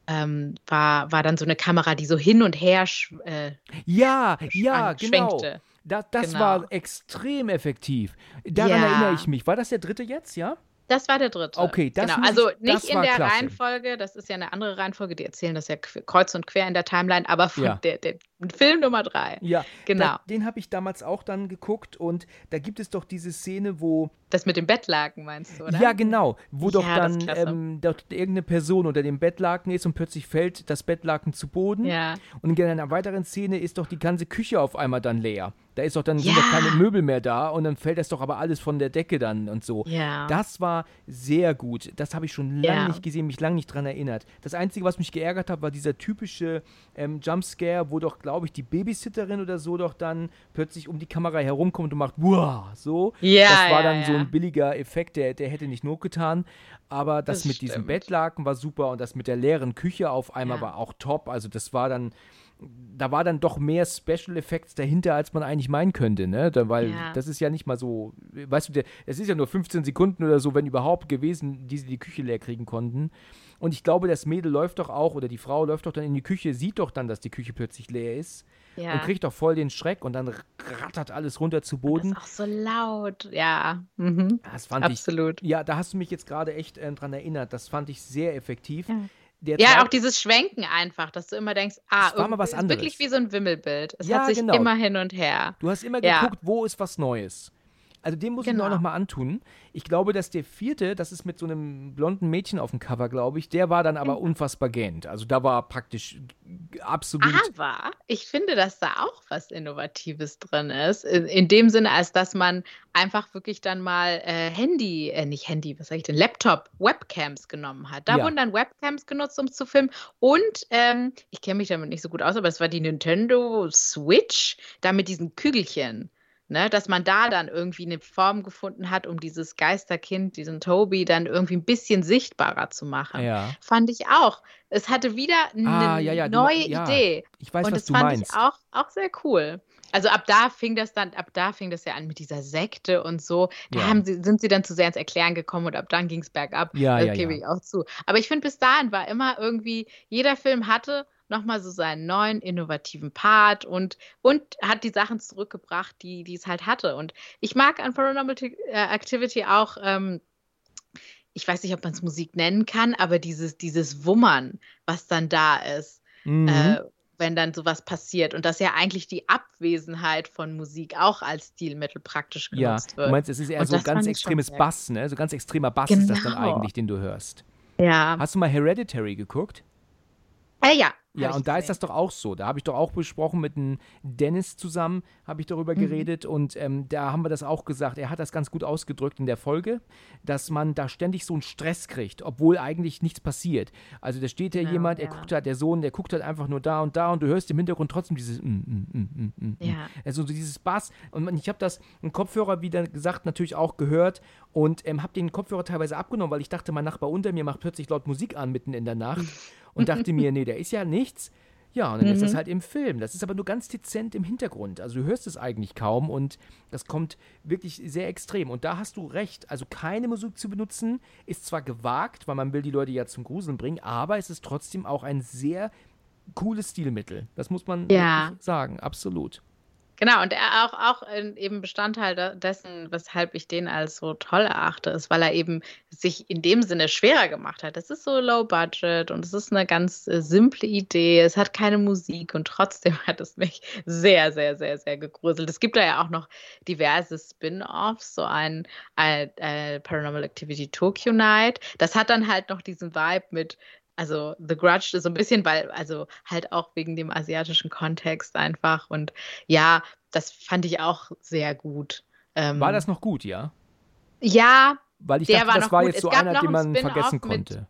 Ähm, war, war dann so eine Kamera, die so hin und her äh, ja, ja, genau. Das, das genau. war extrem effektiv. Daran ja. erinnere ich mich. War das der dritte jetzt, ja? Das war der dritte. Okay, das genau. Also nicht in der klasse. Reihenfolge, das ist ja eine andere Reihenfolge, die erzählen das ja kreuz und quer in der Timeline, aber ja. der, der, Film Nummer drei. Ja, genau. Da, den habe ich damals auch dann geguckt und da gibt es doch diese Szene, wo. Das mit dem Bettlaken meinst du, oder? Ja, genau. Wo ja, doch dann ähm, dort irgendeine Person unter dem Bettlaken ist und plötzlich fällt das Bettlaken zu Boden. Ja. Und in einer weiteren Szene ist doch die ganze Küche auf einmal dann leer. Da ist doch dann ja. keine Möbel mehr da und dann fällt das doch aber alles von der Decke dann und so. Ja. Das war sehr gut. Das habe ich schon lange ja. nicht gesehen, mich lange nicht dran erinnert. Das Einzige, was mich geärgert hat, war dieser typische ähm, Jumpscare, wo doch, glaube ich, die Babysitterin oder so doch dann plötzlich um die Kamera herumkommt und macht, wow, so. Ja, das war dann so ein billiger Effekt, der, der hätte nicht not getan. Aber das, das mit stimmt. diesem Bettlaken war super und das mit der leeren Küche auf einmal war auch top. Also das war dann da war dann doch mehr Special Effects dahinter, als man eigentlich meinen könnte, ne? Da, weil ja. das ist ja nicht mal so, weißt du, es ist ja nur 15 Sekunden oder so, wenn überhaupt gewesen, die sie die Küche leer kriegen konnten. Und ich glaube, das Mädel läuft doch auch, oder die Frau läuft doch dann in die Küche, sieht doch dann, dass die Küche plötzlich leer ist. Ja. Und kriegt doch voll den Schreck und dann rattert alles runter zu Boden. Das ist auch so laut, ja. Mhm. Das fand Absolut. Ich, ja, da hast du mich jetzt gerade echt äh, dran erinnert. Das fand ich sehr effektiv. Ja ja, auch dieses Schwenken einfach, dass du immer denkst, ah, war mal was anderes. wirklich wie so ein Wimmelbild. Es ja, hat sich genau. immer hin und her. Du hast immer ja. geguckt, wo ist was Neues. Also den muss genau. ich mir auch genau. nochmal antun. Ich glaube, dass der vierte, das ist mit so einem blonden Mädchen auf dem Cover, glaube ich, der war dann aber mhm. unfassbar gähnt. Also da war praktisch absolut. Aber ich finde, dass da auch was Innovatives drin ist. In, in dem Sinne, als dass man einfach wirklich dann mal äh, Handy, äh, nicht Handy, was sag ich denn, Laptop, Webcams genommen hat. Da ja. wurden dann Webcams genutzt, um zu filmen. Und ähm, ich kenne mich damit nicht so gut aus, aber es war die Nintendo Switch, da mit diesen Kügelchen. Ne, dass man da dann irgendwie eine Form gefunden hat, um dieses Geisterkind, diesen Toby, dann irgendwie ein bisschen sichtbarer zu machen. Ja. Fand ich auch. Es hatte wieder eine ah, ja, ja, neue du, Idee. Ich weiß, Und was das fand meinst. ich auch, auch sehr cool. Also ab da fing das dann, ab da fing das ja an mit dieser Sekte und so. Da haben sie, sind sie dann zu sehr ins Erklären gekommen und ab dann ging es bergab. Ja, das ja, gebe ich auch zu. Aber ich finde, bis dahin war immer irgendwie, jeder Film hatte nochmal so seinen neuen, innovativen Part und, und hat die Sachen zurückgebracht, die, die es halt hatte. Und ich mag an Paranormal äh, Activity auch, ähm, ich weiß nicht, ob man es Musik nennen kann, aber dieses, dieses Wummern, was dann da ist. Mhm. Äh, wenn dann sowas passiert und dass ja eigentlich die Abwesenheit von Musik auch als Stilmittel praktisch genutzt ja, wird. Du meinst, es ist eher und so ganz extremes Bass, ne? So ganz extremer Bass genau. ist das dann genau. eigentlich, den du hörst. Ja. Hast du mal Hereditary geguckt? Äh, ja, ja, und da ist das doch auch so. Da habe ich doch auch besprochen mit einem Dennis zusammen, habe ich darüber mhm. geredet und ähm, da haben wir das auch gesagt. Er hat das ganz gut ausgedrückt in der Folge, dass man da ständig so einen Stress kriegt, obwohl eigentlich nichts passiert. Also da steht ja genau, jemand, er ja. guckt halt, der Sohn, der guckt halt einfach nur da und da und du hörst im Hintergrund trotzdem dieses mm, mm, mm, mm, mm, mm. ja. Also dieses Bass. Und ich habe das im Kopfhörer, wie gesagt, natürlich auch gehört und ähm, habe den Kopfhörer teilweise abgenommen, weil ich dachte, mein Nachbar unter mir macht plötzlich laut Musik an mitten in der Nacht. und dachte mir, nee, der ist ja nichts. Ja, und dann mhm. ist das mhm. halt im Film. Das ist aber nur ganz dezent im Hintergrund. Also du hörst es eigentlich kaum und das kommt wirklich sehr extrem. Und da hast du recht. Also keine Musik zu benutzen ist zwar gewagt, weil man will die Leute ja zum Gruseln bringen, aber es ist trotzdem auch ein sehr cooles Stilmittel. Das muss man ja. sagen, absolut. Genau, und er auch, auch eben Bestandteil dessen, weshalb ich den als so toll erachte, ist, weil er eben sich in dem Sinne schwerer gemacht hat. Es ist so low budget und es ist eine ganz äh, simple Idee. Es hat keine Musik und trotzdem hat es mich sehr, sehr, sehr, sehr gegruselt. Es gibt da ja auch noch diverse Spin-offs, so ein, ein, ein Paranormal Activity Tokyo Night. Das hat dann halt noch diesen Vibe mit also The Grudge so ein bisschen, weil, also halt auch wegen dem asiatischen Kontext einfach. Und ja, das fand ich auch sehr gut. Ähm, war das noch gut, ja? Ja. Weil ich dachte, war das war gut. jetzt so einer, den man vergessen konnte. Mit,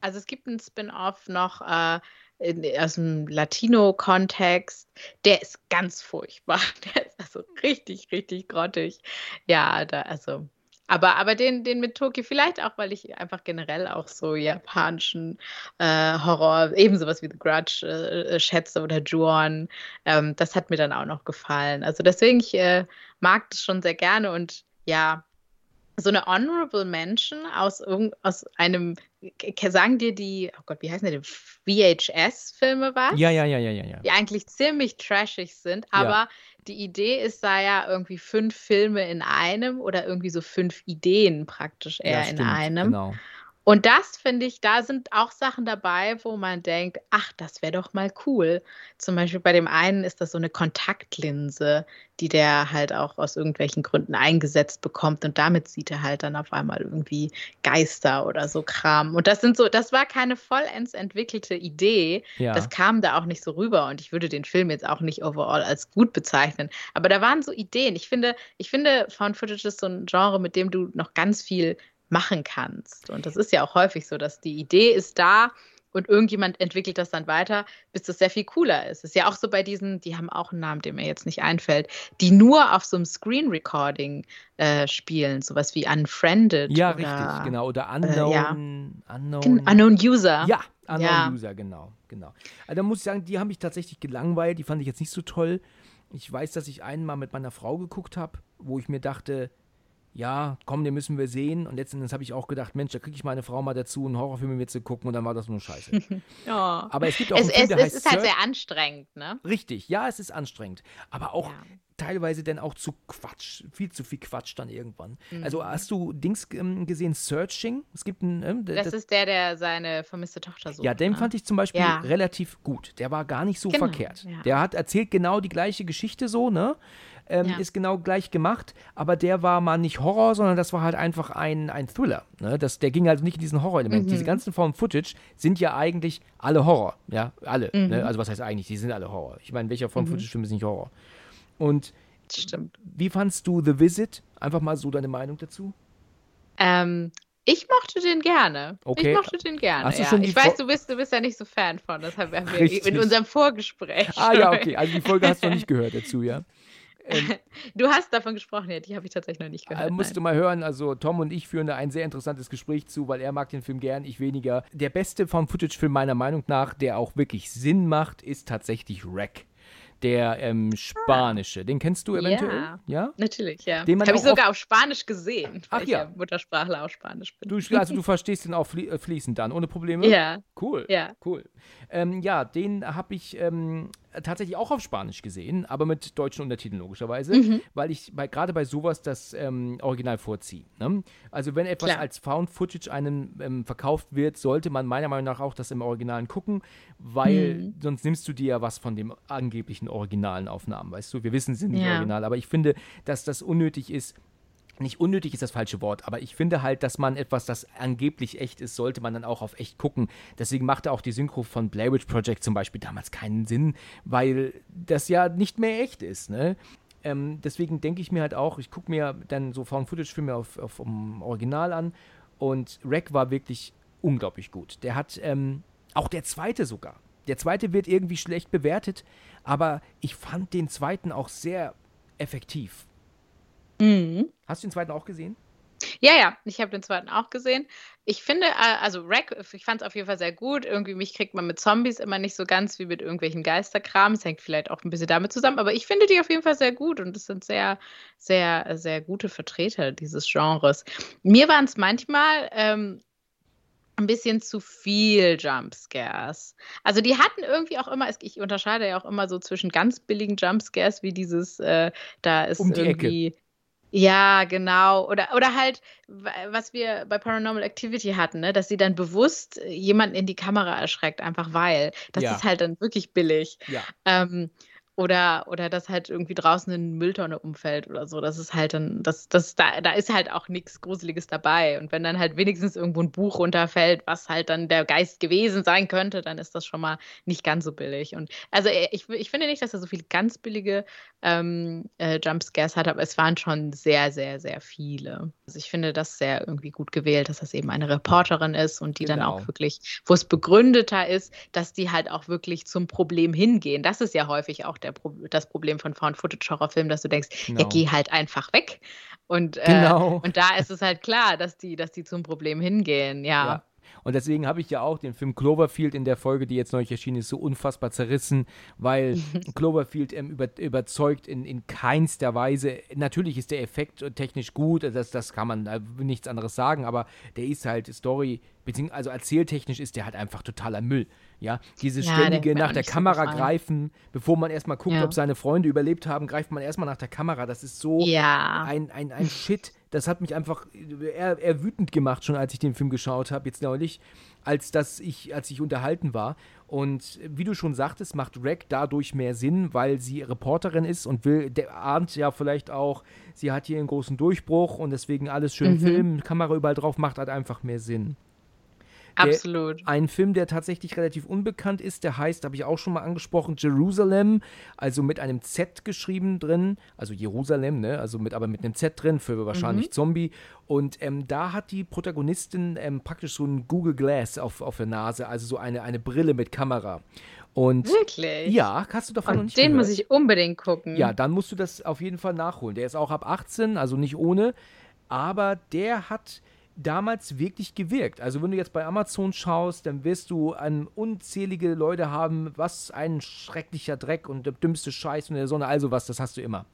also es gibt einen Spin-off noch äh, in, aus dem Latino-Kontext. Der ist ganz furchtbar. Der ist also richtig, richtig grottig. Ja, da, also aber, aber den, den mit Toki, vielleicht auch, weil ich einfach generell auch so japanischen äh, Horror, ebenso was wie The Grudge äh, äh, schätze oder Juon. Ähm, das hat mir dann auch noch gefallen. Also deswegen, ich äh, mag das schon sehr gerne und ja, so eine Honorable Mention aus, aus einem, sagen dir die, oh Gott, wie heißen die, VHS-Filme was? Ja, ja, ja, ja, ja. Die eigentlich ziemlich trashig sind, aber ja. Die Idee ist da ja irgendwie fünf Filme in einem oder irgendwie so fünf Ideen praktisch eher ja, stimmt, in einem. Genau. Und das finde ich, da sind auch Sachen dabei, wo man denkt, ach, das wäre doch mal cool. Zum Beispiel bei dem einen ist das so eine Kontaktlinse, die der halt auch aus irgendwelchen Gründen eingesetzt bekommt und damit sieht er halt dann auf einmal irgendwie Geister oder so Kram. Und das sind so, das war keine vollends entwickelte Idee. Ja. Das kam da auch nicht so rüber und ich würde den Film jetzt auch nicht overall als gut bezeichnen. Aber da waren so Ideen. Ich finde, ich finde, Found Footage ist so ein Genre, mit dem du noch ganz viel machen kannst. Und das ist ja auch häufig so, dass die Idee ist da und irgendjemand entwickelt das dann weiter, bis das sehr viel cooler ist. Ist ja auch so bei diesen, die haben auch einen Namen, der mir jetzt nicht einfällt, die nur auf so einem Screen Recording äh, spielen, sowas wie Unfriended. Ja, oder, richtig, genau. Oder Unknown, äh, ja. unknown, unknown User. Ja, Unknown ja. User, genau, genau. Also da muss ich sagen, die haben mich tatsächlich gelangweilt, die fand ich jetzt nicht so toll. Ich weiß, dass ich einmal mit meiner Frau geguckt habe, wo ich mir dachte, ja, komm, den müssen wir sehen. Und letztendlich habe ich auch gedacht, Mensch, da kriege ich meine Frau mal dazu, einen Horrorfilm mit mir zu gucken und dann war das nur scheiße. oh. Aber es gibt auch es, einen Film, der es, heißt ist halt sehr anstrengend, ne? Richtig, ja, es ist anstrengend. Aber auch ja. teilweise dann auch zu Quatsch, viel zu viel Quatsch dann irgendwann. Also, mhm. Also hast du Dings ähm, gesehen, Searching? Es gibt einen. Ähm, das, das, ist der, der seine vermisste Tochter sucht. Ja, den ne? fand ich zum Beispiel ja. relativ gut. Der war gar nicht so genau, verkehrt. Ja. Der hat erzählt genau die gleiche Geschichte so, ne? Ähm, ja. ist genau gleich gemacht, aber der war mal nicht Horror, sondern das war halt einfach ein, ein Thriller. Ne? Das, der ging also nicht in diesen Horror-Element. Mhm. Diese ganzen Formen Footage sind ja eigentlich alle Horror, ja, alle. Ne? Mhm. Ne? Also was heißt eigentlich, die sind alle Horror. Ich meine, welcher Form mhm. Footage-Film ist nicht Horror? Und Stimmt. wie fandst du The Visit? Einfach mal so deine Meinung dazu? Ähm, ich mochte den gerne. Okay. Ich mochte den gerne. Ja. ich weiß, du bist, du bist ja nicht so Fan von. Das haben wir Richtig. in unserem Vorgespräch. Ah ja, okay. Also die Folge hast du noch nicht gehört dazu, ja. Ähm, du hast davon gesprochen, ja, die habe ich tatsächlich noch nicht gehört. Äh, musst du mal hören, also Tom und ich führen da ein sehr interessantes Gespräch zu, weil er mag den Film gern, ich weniger. Der beste Found-Footage-Film meiner Meinung nach, der auch wirklich Sinn macht, ist tatsächlich Wreck der ähm, spanische. Den kennst du eventuell? Ja, ja? natürlich, ja. Den Habe ich sogar auf Spanisch gesehen, Ach, ja. ich Muttersprachler auf Spanisch bin. Du, also du verstehst den auch flie äh, fließend dann, ohne Probleme? Ja. Cool, ja. cool. Ähm, ja, den habe ich ähm, tatsächlich auch auf Spanisch gesehen, aber mit deutschen Untertiteln logischerweise, mhm. weil ich bei, gerade bei sowas das ähm, Original vorziehe. Ne? Also wenn etwas Klar. als Found Footage einem ähm, verkauft wird, sollte man meiner Meinung nach auch das im Originalen gucken, weil mhm. sonst nimmst du dir ja was von dem angeblichen originalen Aufnahmen, weißt du? Wir wissen, sie sind nicht ja. original, aber ich finde, dass das unnötig ist, nicht unnötig ist das falsche Wort, aber ich finde halt, dass man etwas, das angeblich echt ist, sollte man dann auch auf echt gucken. Deswegen machte auch die Synchro von Blair Witch Project zum Beispiel damals keinen Sinn, weil das ja nicht mehr echt ist, ne? Ähm, deswegen denke ich mir halt auch, ich gucke mir dann so Found-Footage-Filme auf, auf um Original an und Rack war wirklich unglaublich gut. Der hat, ähm, auch der zweite sogar. Der zweite wird irgendwie schlecht bewertet, aber ich fand den zweiten auch sehr effektiv. Mhm. Hast du den zweiten auch gesehen? Ja, ja, ich habe den zweiten auch gesehen. Ich finde, äh, also Rack, ich fand es auf jeden Fall sehr gut. Irgendwie mich kriegt man mit Zombies immer nicht so ganz wie mit irgendwelchen Geisterkram. Es hängt vielleicht auch ein bisschen damit zusammen, aber ich finde die auf jeden Fall sehr gut und es sind sehr, sehr, sehr gute Vertreter dieses Genres. Mir waren es manchmal ähm, ein bisschen zu viel Jumpscares. Also die hatten irgendwie auch immer, ich unterscheide ja auch immer so zwischen ganz billigen Jumpscares, wie dieses, äh, da ist Um die irgendwie. Ja, genau. Oder, oder halt, was wir bei Paranormal Activity hatten, ne? dass sie dann bewusst jemanden in die Kamera erschreckt, einfach weil. Das Ja. ist halt dann wirklich billig. Ja. Ähm, oder, oder dass halt irgendwie draußen eine Mülltonne umfällt oder so. Das ist halt dann, das, das, da, da ist halt auch nichts Gruseliges dabei. Und wenn dann halt wenigstens irgendwo ein Buch runterfällt, was halt dann der Geist gewesen sein könnte, dann ist das schon mal nicht ganz so billig. Und also äh, ich, ich finde nicht, dass er so viele ganz billige ähm, äh, Jumpscares hat, aber es waren schon sehr, sehr, sehr viele. Also ich finde das sehr irgendwie gut gewählt, dass das eben eine Reporterin ist und die dann Genau. auch wirklich, wo es begründeter ist, dass die halt auch wirklich zum Problem hingehen. Das ist ja häufig auch der Pro das Problem von Found-Footage-Horrorfilmen, dass du denkst, Genau. ja, geh halt einfach weg. Und, äh, Genau. und da ist es halt klar, dass die, dass die zum Problem hingehen, ja. Ja. Und deswegen habe ich ja auch den Film Cloverfield in der Folge, die jetzt neulich erschienen ist, so unfassbar zerrissen, weil Cloverfield ähm, über, überzeugt in, in keinster Weise. Natürlich ist der Effekt technisch gut, das, das kann man äh, nichts anderes sagen, aber der ist halt Story, beziehungsweise also erzähltechnisch ist der halt einfach totaler Müll. Ja, dieses Ja, ständige nach der so Kamera gefallen. greifen, bevor man erstmal guckt, Ja. ob seine Freunde überlebt haben, greift man erstmal nach der Kamera. Das ist so Ja. ein, ein, ein Shit. Das hat mich einfach eher, eher wütend gemacht, schon als ich den Film geschaut habe, jetzt neulich, als dass ich, als ich unterhalten war. Und wie du schon sagtest, macht Rack dadurch mehr Sinn, weil sie Reporterin ist und will, der ahnt ja vielleicht auch, sie hat hier einen großen Durchbruch und deswegen alles schön Mhm. filmen, Kamera überall drauf, macht halt einfach mehr Sinn. Der- Absolut. Ein Film, der tatsächlich relativ unbekannt ist, der heißt, habe ich auch schon mal angesprochen, Jerusalem, also mit einem Z geschrieben drin, also Jerusalem, ne, also mit, aber mit einem Z drin für wahrscheinlich Zombie. Und ähm, da hat die Protagonistin ähm, praktisch so ein Google Glass auf, auf der Nase, also so eine, eine Brille mit Kamera. Und Wirklich? ja, hast du davon noch Und nicht den gehört? muss ich unbedingt gucken. Ja, dann musst du das auf jeden Fall nachholen. Der ist auch ab 18, also nicht ohne. Aber der hat damals wirklich gewirkt. Also wenn du jetzt bei Amazon schaust, dann wirst du an unzählige Leute haben, was ein schrecklicher Dreck und der dümmste Scheiß in der Sonne, also was, das hast du immer.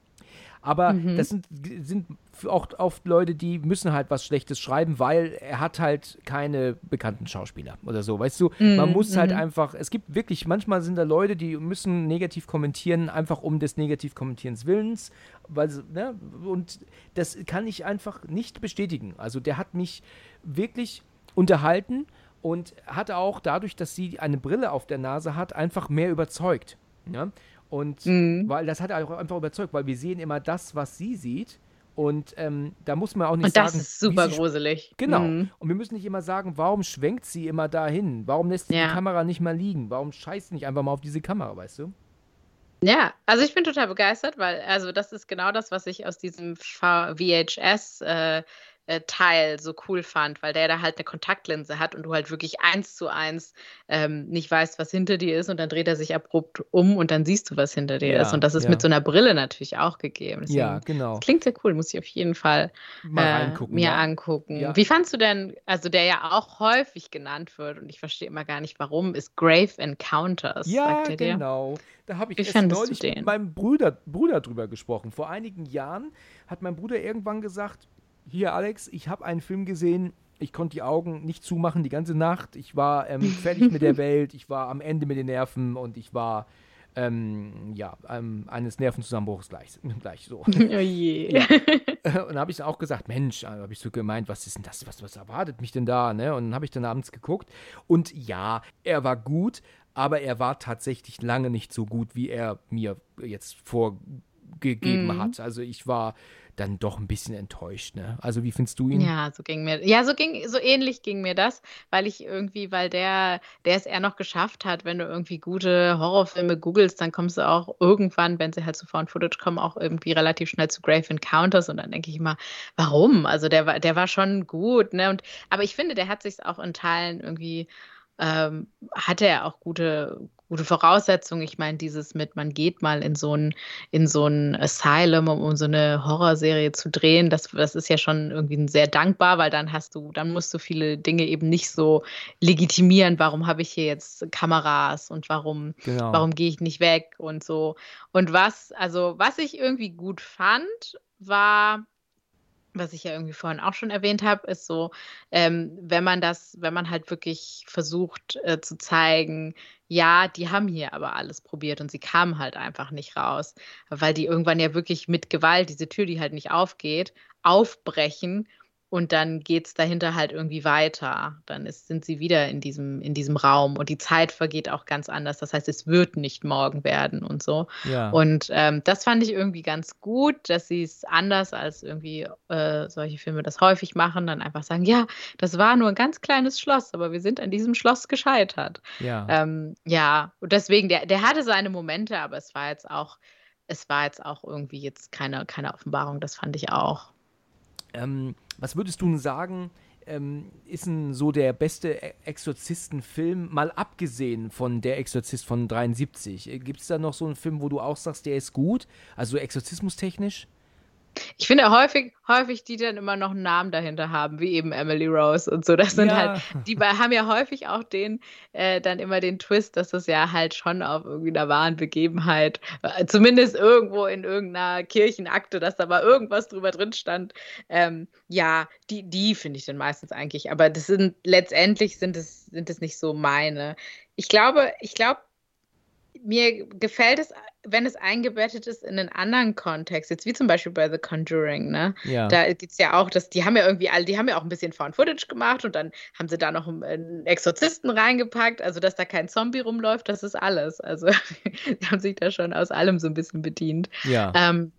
Aber das sind, sind auch oft Leute, die müssen halt was Schlechtes schreiben, weil er hat halt keine bekannten Schauspieler oder so, weißt du? Man muss halt einfach, es gibt wirklich, manchmal sind da Leute, die müssen negativ kommentieren, einfach um des negativ Kommentierens Willens, weil, ne? Und das kann ich einfach nicht bestätigen. Also der hat mich wirklich unterhalten und hat auch dadurch, dass sie eine Brille auf der Nase hat, einfach mehr überzeugt. Ja? Und weil das hat er auch einfach überzeugt, weil wir sehen immer das, was sie sieht. Und ähm, da muss man auch nicht Und sagen. das ist super gruselig. Genau. Mhm. Und wir müssen nicht immer sagen, warum schwenkt sie immer dahin? Warum lässt sie Ja. die Kamera nicht mal liegen? Warum scheißt sie nicht einfach mal auf diese Kamera, weißt du? Ja, also ich bin total begeistert, weil also das ist genau das, was ich aus diesem VHS äh, äh, Teil so cool fand, weil der da halt eine Kontaktlinse hat und du halt wirklich eins zu eins ähm, nicht weißt, was hinter dir ist und dann dreht er sich abrupt um und dann siehst du, was hinter dir Ja, ist. Und das ist ja. mit so einer Brille natürlich auch gegeben. Deswegen, Ja, genau. Klingt sehr cool, muss ich auf jeden Fall äh, mir ja. angucken. Ja. Wie fandst du denn, also der ja auch häufig genannt wird und ich verstehe immer gar nicht warum, ist Grave Encounters. Ja, sagt er dir? genau. Da habe ich Wie erst neulich mit meinem Bruder, Bruder drüber gesprochen. Vor einigen Jahren hat mein Bruder irgendwann gesagt, hier Alex, ich habe einen Film gesehen, ich konnte die Augen nicht zumachen die ganze Nacht. Ich war ähm, fertig mit der Welt, ich war am Ende mit den Nerven und ich war ähm, ja, ähm, eines Nervenzusammenbruchs gleich, gleich so. Oh je. Und da habe ich auch gesagt, Mensch, habe ich so gemeint, was ist denn das, was, was erwartet mich denn da, ne? Und dann habe ich dann abends geguckt und ja, er war gut, aber er war tatsächlich lange nicht so gut, wie er mir jetzt vorgegeben Mhm. hat. Also ich war dann doch ein bisschen enttäuscht, ne? Also wie findest du ihn? Ja, so ging mir, ja, so ging, so ähnlich ging mir das, weil ich irgendwie, weil der, der es eher noch geschafft hat, wenn du irgendwie gute Horrorfilme googelst, dann kommst du auch irgendwann, wenn sie halt zu Found Footage kommen, auch irgendwie relativ schnell zu Grave Encounters und dann denke ich immer, warum? Also der war, der war schon gut, ne? Und, aber ich finde, der hat sich auch in Teilen irgendwie ähm, hatte er auch gute, gute Voraussetzungen. Ich meine, dieses mit, man geht mal in so ein, in so ein Asylum, um, um so eine Horrorserie zu drehen, das, das ist ja schon irgendwie sehr dankbar, weil dann hast du, dann musst du viele Dinge eben nicht so legitimieren, warum habe ich hier jetzt Kameras und warum, Genau. warum gehe ich nicht weg und so. Und was, also was ich irgendwie gut fand, war was ich ja irgendwie vorhin auch schon erwähnt habe, ist so, ähm, wenn man das, wenn man halt wirklich versucht äh, zu zeigen, ja, die haben hier aber alles probiert und sie kamen halt einfach nicht raus, weil die irgendwann ja wirklich mit Gewalt diese Tür, die halt nicht aufgeht, aufbrechen und dann geht es dahinter halt irgendwie weiter. Dann ist, sind sie wieder in diesem, in diesem Raum und die Zeit vergeht auch ganz anders. Das heißt, es wird nicht morgen werden und so. Ja. Und ähm, das fand ich irgendwie ganz gut, dass sie es anders als irgendwie äh, solche Filme das häufig machen, dann einfach sagen, ja, das war nur ein ganz kleines Schloss, aber wir sind an diesem Schloss gescheitert. Ja, ähm, ja. und deswegen, der, der hatte seine Momente, aber es war jetzt auch, es war jetzt auch irgendwie jetzt keine, keine Offenbarung, das fand ich auch. Ähm, was würdest du sagen, ähm, ist denn so der beste e- Exorzistenfilm, mal abgesehen von Der Exorzist von 73? Gibt es da noch so einen Film, wo du auch sagst, der ist gut? Also exorzismustechnisch? Ich finde häufig, häufig, die dann immer noch einen Namen dahinter haben, wie eben Emily Rose und so. Das sind ja. halt, die haben ja häufig auch den, äh, dann immer den Twist, dass das ja halt schon auf irgendwie einer wahren Begebenheit, äh, zumindest irgendwo in irgendeiner Kirchenakte, dass da mal irgendwas drüber drin stand. Ähm, ja, die, die finde ich dann meistens eigentlich. Aber das sind letztendlich sind es, sind es nicht so meine. Ich glaube, ich glaube, mir gefällt es, wenn es eingebettet ist in einen anderen Kontext, jetzt wie zum Beispiel bei The Conjuring, ne? Ja. Da gibt es ja auch, dass die haben ja irgendwie alle, die haben ja auch ein bisschen Found Footage gemacht und dann haben sie da noch einen Exorzisten reingepackt, also dass da kein Zombie rumläuft, das ist alles. Also die haben sich da schon aus allem so ein bisschen bedient. Ja. Ähm,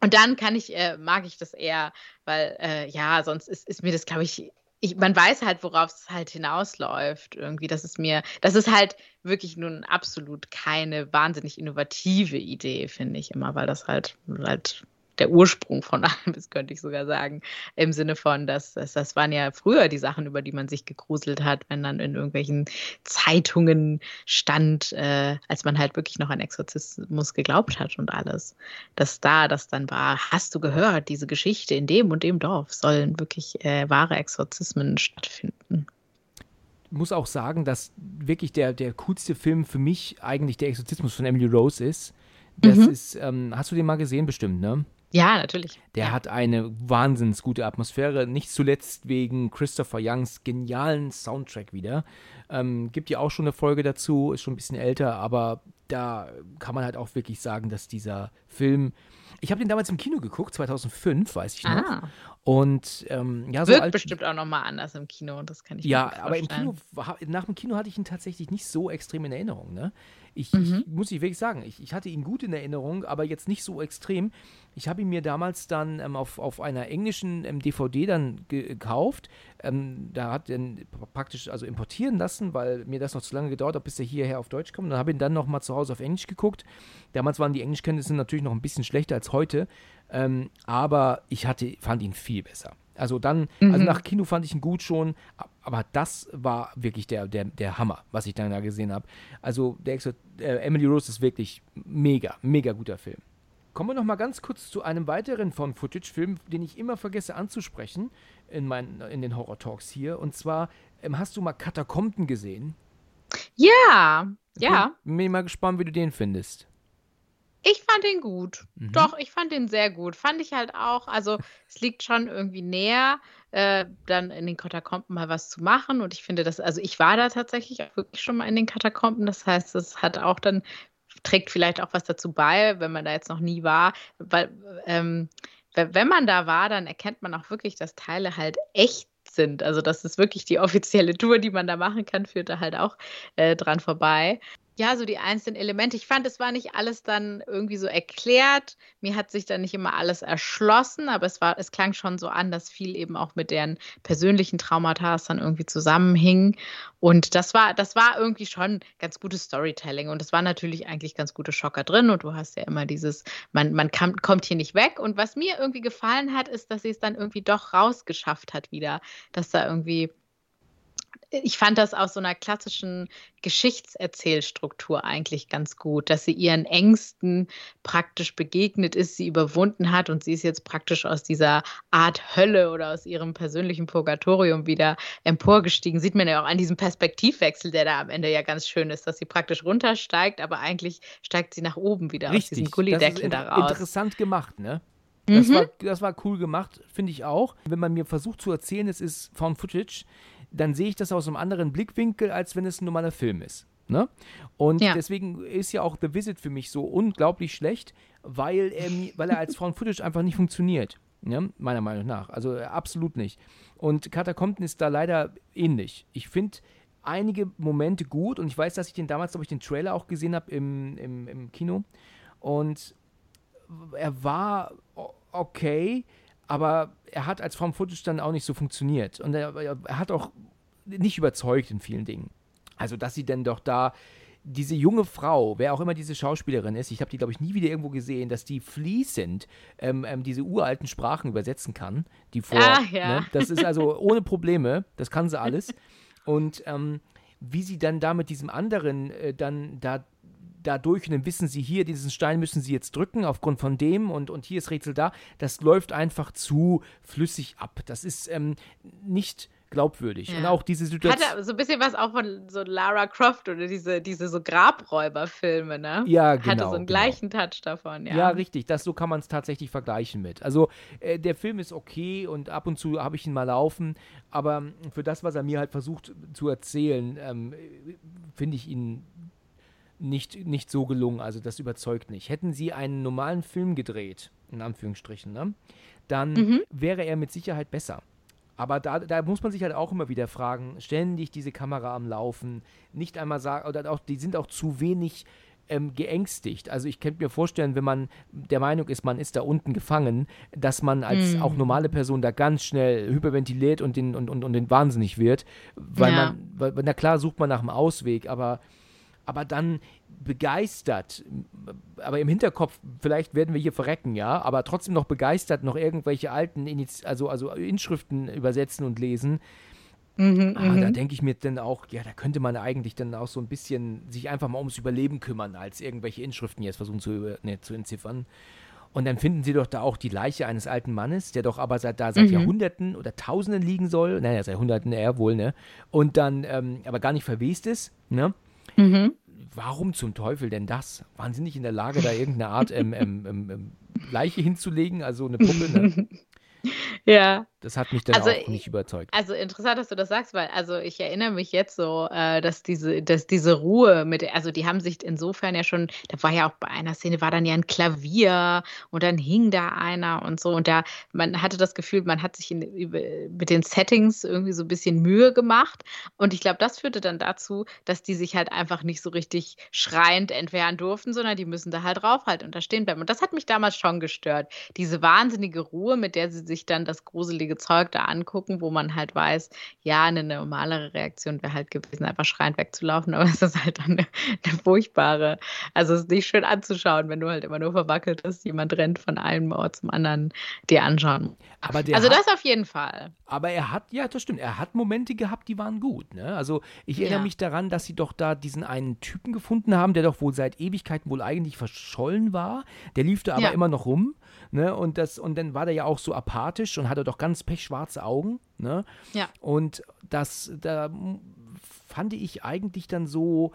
und dann kann ich, äh, mag ich das eher, weil äh, ja, sonst ist, ist mir das, glaube ich, ich, man weiß halt, worauf es halt hinausläuft. Irgendwie, das ist mir, das ist halt wirklich nun absolut keine wahnsinnig innovative Idee, finde ich immer, weil das halt, halt der Ursprung von allem ist, könnte ich sogar sagen. Im Sinne von, dass, dass das waren ja früher die Sachen, über die man sich gegruselt hat, wenn dann in irgendwelchen Zeitungen stand, äh, als man halt wirklich noch an Exorzismus geglaubt hat und alles. Dass da das dann war, hast du gehört, diese Geschichte in dem und dem Dorf sollen wirklich äh, wahre Exorzismen stattfinden muss auch sagen, dass wirklich der, der coolste Film für mich eigentlich der Exorzismus von Emily Rose ist. Das mhm. ist, ähm, hast du den mal gesehen bestimmt, ne? Ja, natürlich. Der ja. hat eine wahnsinnig gute Atmosphäre, nicht zuletzt wegen Christopher Youngs genialen Soundtrack wieder. Ähm, gibt ja auch schon eine Folge dazu, ist schon ein bisschen älter, aber da kann man halt auch wirklich sagen, dass dieser Film ich habe den damals im Kino geguckt, 2005, weiß ich noch. Ah. Und ähm, ja, so Wirkt alt, bestimmt auch nochmal anders im Kino, das kann ich Ja, mir aber im Kino, nach dem Kino hatte ich ihn tatsächlich nicht so extrem in Erinnerung. Ne? Ich, mhm. ich muss ich wirklich sagen, ich, ich, hatte ihn gut in Erinnerung, aber jetzt nicht so extrem. Ich habe ihn mir damals dann ähm, auf, auf einer englischen ähm, DVD dann gekauft. Ähm, da hat er praktisch also importieren lassen, weil mir das noch zu lange gedauert hat, bis er hierher auf Deutsch kommt. Dann habe ich ihn dann nochmal zu Hause auf Englisch geguckt. Damals waren die Englischkenntnisse natürlich noch ein bisschen schlechter als heute, ähm, aber ich hatte, fand ihn viel besser. Also dann, also mhm. also nach Kino fand ich ihn gut schon, aber das war wirklich der, der, der Hammer, was ich dann da gesehen habe. Also der Exo äh, Emily Rose ist wirklich mega, mega guter Film. Kommen wir noch mal ganz kurz zu einem weiteren von Footage-Film, den ich immer vergesse anzusprechen in, mein, in den Horror-Talks hier. Und zwar, ähm, hast du mal Katakomben gesehen? Ja, ja. Bin mal gespannt, wie du den findest. Ich fand den gut. Mhm. Doch, ich fand den sehr gut. Fand ich halt auch. Also, es liegt schon irgendwie näher, äh, dann in den Katakomben mal was zu machen. Und ich finde das, also ich war da tatsächlich auch wirklich schon mal in den Katakomben. Das heißt, es hat auch dann, trägt vielleicht auch was dazu bei, wenn man da jetzt noch nie war. Weil, ähm, wenn man da war, dann erkennt man auch wirklich, dass Teile halt echt sind. Also das ist wirklich die offizielle Tour, die man da machen kann, führt da halt auch äh, dran vorbei ja, so die einzelnen Elemente. Ich fand, es war nicht alles dann irgendwie so erklärt. Mir hat sich dann nicht immer alles erschlossen, aber es war, es klang schon so an, dass viel eben auch mit deren persönlichen Traumata dann irgendwie zusammenhing. Und das war, das war irgendwie schon ganz gutes Storytelling. Und es war natürlich eigentlich ganz gute Schocker drin. Und du hast ja immer dieses, man, man kann, kommt hier nicht weg. Und was mir irgendwie gefallen hat, ist, dass sie es dann irgendwie doch rausgeschafft hat wieder. Dass da irgendwie ich fand das aus so einer klassischen Geschichtserzählstruktur eigentlich ganz gut, dass sie ihren Ängsten praktisch begegnet ist, sie überwunden hat und sie ist jetzt praktisch aus dieser Art Hölle oder aus ihrem persönlichen Purgatorium wieder emporgestiegen. Sieht man ja auch an diesem Perspektivwechsel, der da am Ende ja ganz schön ist, dass sie praktisch runtersteigt, aber eigentlich steigt sie nach oben wieder Richtig, aus diesem Gullideckel da raus. Interessant gemacht, ne? Das, mhm. war, das war cool gemacht, finde ich auch. Wenn man mir versucht zu erzählen, es ist Found Footage, dann sehe ich das aus einem anderen Blickwinkel, als wenn es ein normaler Film ist. Ne? Und ja. deswegen ist ja auch The Visit für mich so unglaublich schlecht, weil er, weil er als Found Footage einfach nicht funktioniert. Ja, meiner Meinung nach. Also äh, absolut nicht. Und Katakomben ist da leider ähnlich. Ich finde einige Momente gut und ich weiß, dass ich den damals, glaube ich, den Trailer auch gesehen habe im, im, im Kino. Und er war okay, aber er hat als Found Footage dann auch nicht so funktioniert. Und er, er hat auch nicht überzeugt in vielen Dingen. Also, dass sie denn doch da diese junge Frau, wer auch immer diese Schauspielerin ist, ich habe die, glaube ich, nie wieder irgendwo gesehen, dass die fließend ähm, ähm, diese uralten Sprachen übersetzen kann. Die vor, ah, ja. ne? Das ist also ohne Probleme, das kann sie alles. Und ähm, wie sie dann da mit diesem anderen äh, dann da dadurch und dann wissen sie hier, diesen Stein müssen sie jetzt drücken aufgrund von dem und, und hier ist Rätsel da. Das läuft einfach zu flüssig ab. Das ist ähm, nicht glaubwürdig. Ja. Und auch diese Situation. Hatte so ein bisschen was auch von so Lara Croft oder diese, diese so Grabräuberfilme, ne? Ja, genau. Hatte so einen genau. gleichen Touch davon, ja. Ja, richtig. Das, so kann man es tatsächlich vergleichen mit. Also, äh, der Film ist okay und ab und zu habe ich ihn mal laufen, aber für das, was er mir halt versucht zu erzählen, ähm, finde ich ihn nicht, nicht so gelungen. Also, das überzeugt nicht. Hätten sie einen normalen Film gedreht, in Anführungsstrichen, ne? dann mhm. wäre er mit Sicherheit besser. Aber da, da muss man sich halt auch immer wieder fragen, ständig diese Kamera am Laufen, nicht einmal sagen, oder auch, die sind auch zu wenig ähm, geängstigt. Also ich könnte mir vorstellen, wenn man der Meinung ist, man ist da unten gefangen, dass man als mm. auch normale Person da ganz schnell hyperventiliert und den, und, und, und den wahnsinnig wird. Weil ja. man, weil, na klar sucht man nach einem Ausweg, aber aber dann begeistert, aber im Hinterkopf, vielleicht werden wir hier verrecken, ja, aber trotzdem noch begeistert noch irgendwelche alten Iniz also, also Inschriften übersetzen und lesen. Mhm, ah, da mhm. denke ich mir dann auch, ja, da könnte man eigentlich dann auch so ein bisschen sich einfach mal ums Überleben kümmern, als irgendwelche Inschriften jetzt versuchen zu, ne, zu entziffern. Und dann finden sie doch da auch die Leiche eines alten Mannes, der doch aber seit, da seit mhm. Jahrhunderten oder Tausenden liegen soll. Naja, seit Jahrhunderten eher wohl, ne? Und dann ähm, aber gar nicht verwest ist, ne? Mhm. Warum zum Teufel denn das? Waren sie nicht in der Lage, da irgendeine Art ähm, ähm, ähm, ähm Leiche hinzulegen, also eine Puppe? Ne? Ja. Das hat mich dann also, auch nicht überzeugt. Also interessant, dass du das sagst, weil also ich erinnere mich jetzt so, äh, dass diese, dass diese Ruhe mit, also die haben sich insofern ja schon, da war ja auch bei einer Szene war dann ja ein Klavier und dann hing da einer und so. Und da man hatte das Gefühl, man hat sich in, mit den Settings irgendwie so ein bisschen Mühe gemacht. Und ich glaube, das führte dann dazu, dass die sich halt einfach nicht so richtig schreiend entfernen durften, sondern die müssen da halt draufhalten und da stehen bleiben. Und das hat mich damals schon gestört, diese wahnsinnige Ruhe, mit der sie sich dann das gruselige Zeug da angucken, wo man halt weiß, ja, eine normalere Reaktion wäre halt gewesen, einfach schreiend wegzulaufen, aber es ist halt dann eine, eine furchtbare, also es ist nicht schön anzuschauen, wenn du halt immer nur verwackelt bist, jemand rennt von einem Ort zum anderen dir anschauen. Aber also hat, das auf jeden Fall. Aber er hat, ja, das stimmt, er hat Momente gehabt, die waren gut. Ne? Also ich erinnere ja. mich daran, dass sie doch da diesen einen Typen gefunden haben, der doch wohl seit Ewigkeiten wohl eigentlich verschollen war. Der lief da aber ja. immer noch rum. Ne? Und, das, und dann war der ja auch so apathisch und hatte doch ganz pechschwarze Augen. Ne? Ja. Und das, da fand ich eigentlich dann so,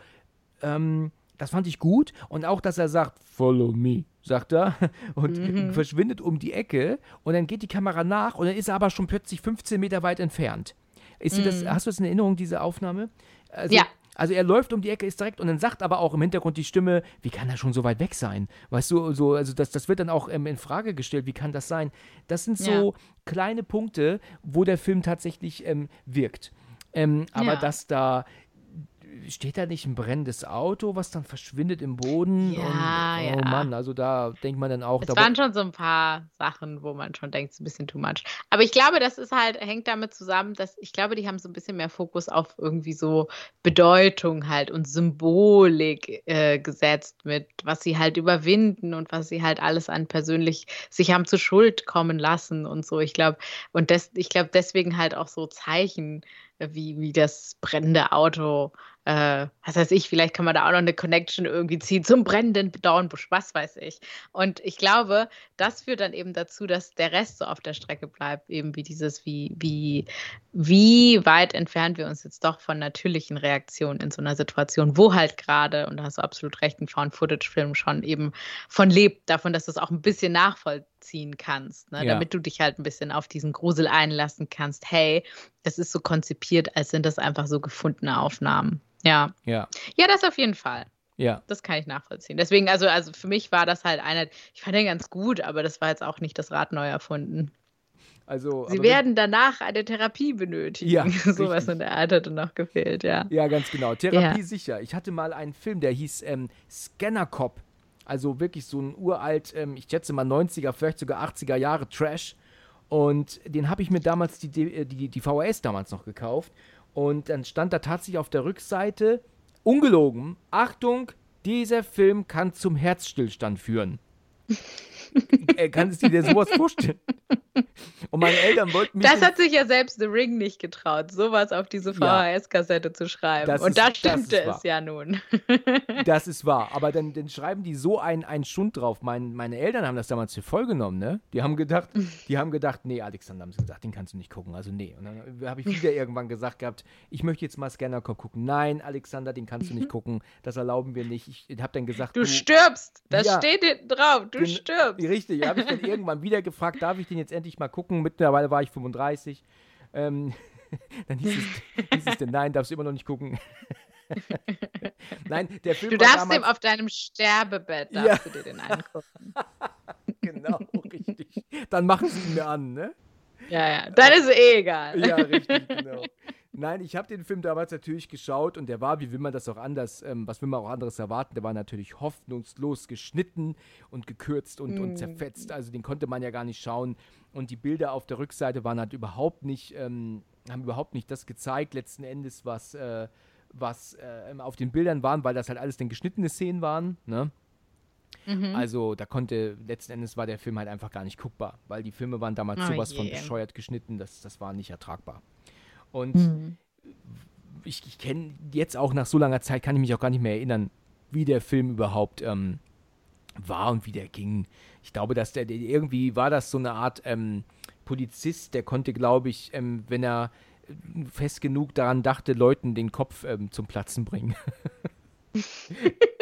ähm, das fand ich gut. Und auch, dass er sagt, follow me, sagt er, und mhm. verschwindet um die Ecke. Und dann geht die Kamera nach und dann ist er aber schon plötzlich 15 Meter weit entfernt. Ist mhm. das, hast du das in Erinnerung, diese Aufnahme? Also, ja. Also er läuft um die Ecke, ist direkt und dann sagt aber auch im Hintergrund die Stimme, wie kann er schon so weit weg sein? Weißt du, so, also das, das wird dann auch ähm, in Frage gestellt, wie kann das sein? Das sind so ja. kleine Punkte, wo der Film tatsächlich ähm, wirkt. Ähm, aber ja. dass da steht da nicht ein brennendes Auto, was dann verschwindet im Boden? Ja, und, oh ja. Mann, also da denkt man dann auch. Es waren schon so ein paar Sachen, wo man schon denkt, es ist ein bisschen too much. Aber ich glaube, das ist halt, hängt damit zusammen, dass ich glaube, die haben so ein bisschen mehr Fokus auf irgendwie so Bedeutung halt und Symbolik äh, gesetzt mit, was sie halt überwinden und was sie halt alles an persönlich sich haben zur Schuld kommen lassen und so. Ich glaube, und das, ich glaube, deswegen halt auch so Zeichen wie, wie das brennende Auto. Äh, was weiß ich, vielleicht kann man da auch noch eine Connection irgendwie ziehen zum brennenden Dornbusch, was weiß ich. Und ich glaube, das führt dann eben dazu, dass der Rest so auf der Strecke bleibt, eben wie dieses, wie, wie, wie weit entfernt wir uns jetzt doch von natürlichen Reaktionen in so einer Situation, wo halt gerade, und da hast du absolut recht, ein Found-Footage-Film schon eben von lebt, davon, dass das auch ein bisschen nachvollziehbar nachvollziehen kannst, ne? Ja. damit du dich halt ein bisschen auf diesen Grusel einlassen kannst. Hey, das ist so konzipiert, als sind das einfach so gefundene Aufnahmen. Ja, Ja, ja, das auf jeden Fall. ja. Das kann ich nachvollziehen. Deswegen, also, also für mich war das halt einer, ich fand den ganz gut, aber das war jetzt auch nicht das Rad neu erfunden. Also, Sie werden danach eine Therapie benötigen. Ja, Sowas in der Art hatte noch gefehlt, ja. Ja, ganz genau. Therapie sicher. Ich hatte mal einen Film, der hieß ähm, Scanner Cop. Also wirklich so ein uralt, ähm, ich schätze mal 90er, vielleicht sogar 80er Jahre Trash. Und den habe ich mir damals die, äh, die, die VHS damals noch gekauft. Und dann stand da tatsächlich auf der Rückseite, ungelogen, Achtung, dieser Film kann zum Herzstillstand führen. äh, kannst du dir sowas vorstellen? Und meine Eltern wollten mich. Das den- hat sich ja selbst The Ring nicht getraut, sowas auf diese. VHS-Kassette zu schreiben. Das Und ist- da stimmte ist wahr. es ja nun. Das ist wahr, aber dann, dann schreiben die so einen, einen Schund drauf. Mein, meine Eltern haben das damals für voll genommen, ne? Die haben gedacht, die haben gedacht, nee, Alexander, haben sie gesagt, den kannst du nicht gucken. Also nee. Und dann habe ich wieder irgendwann gesagt gehabt, ich möchte jetzt mal Scanner Cop gucken. Nein, Alexander, den kannst du nicht gucken. Das erlauben wir nicht. Ich habe dann gesagt, Du stirbst. Das Ja. steht hinten drauf. Du Gen- stirbst. Richtig, habe ich dann irgendwann wieder gefragt, darf ich den jetzt endlich mal gucken? Mittlerweile war ich 35. Ähm, dann hieß es, hieß es denn, nein, darfst du immer noch nicht gucken. nein, der Film Du darfst damals, dem auf deinem Sterbebett Ja. darfst du dir den angucken. Genau, richtig. Dann machen sie ihn mir an, ne? Ja, ja. Dann ist es eh egal. Ja, richtig, genau. Nein, ich habe den Film damals natürlich geschaut und der war, wie will man das auch anders, ähm, was will man auch anderes erwarten, der war natürlich hoffnungslos geschnitten und gekürzt und, und Mm. zerfetzt, also den konnte man ja gar nicht schauen und die Bilder auf der Rückseite waren halt überhaupt nicht, ähm, haben überhaupt nicht das gezeigt, letzten Endes, was, äh, was äh, auf den Bildern waren, weil das halt alles dann geschnittene Szenen waren, ne? Mhm. Also da konnte, letzten Endes war der Film halt einfach gar nicht guckbar, weil die Filme waren damals Oh sowas von je. bescheuert geschnitten, das, das war nicht ertragbar. Und Mhm. ich, ich kenne jetzt auch nach so langer Zeit, kann ich mich auch gar nicht mehr erinnern, wie der Film überhaupt ähm, war und wie der ging. Ich glaube, dass der, der irgendwie war das so eine Art ähm, Polizist, der konnte, glaube ich, ähm, wenn er äh, fest genug daran dachte, Leuten den Kopf ähm, zum Platzen bringen.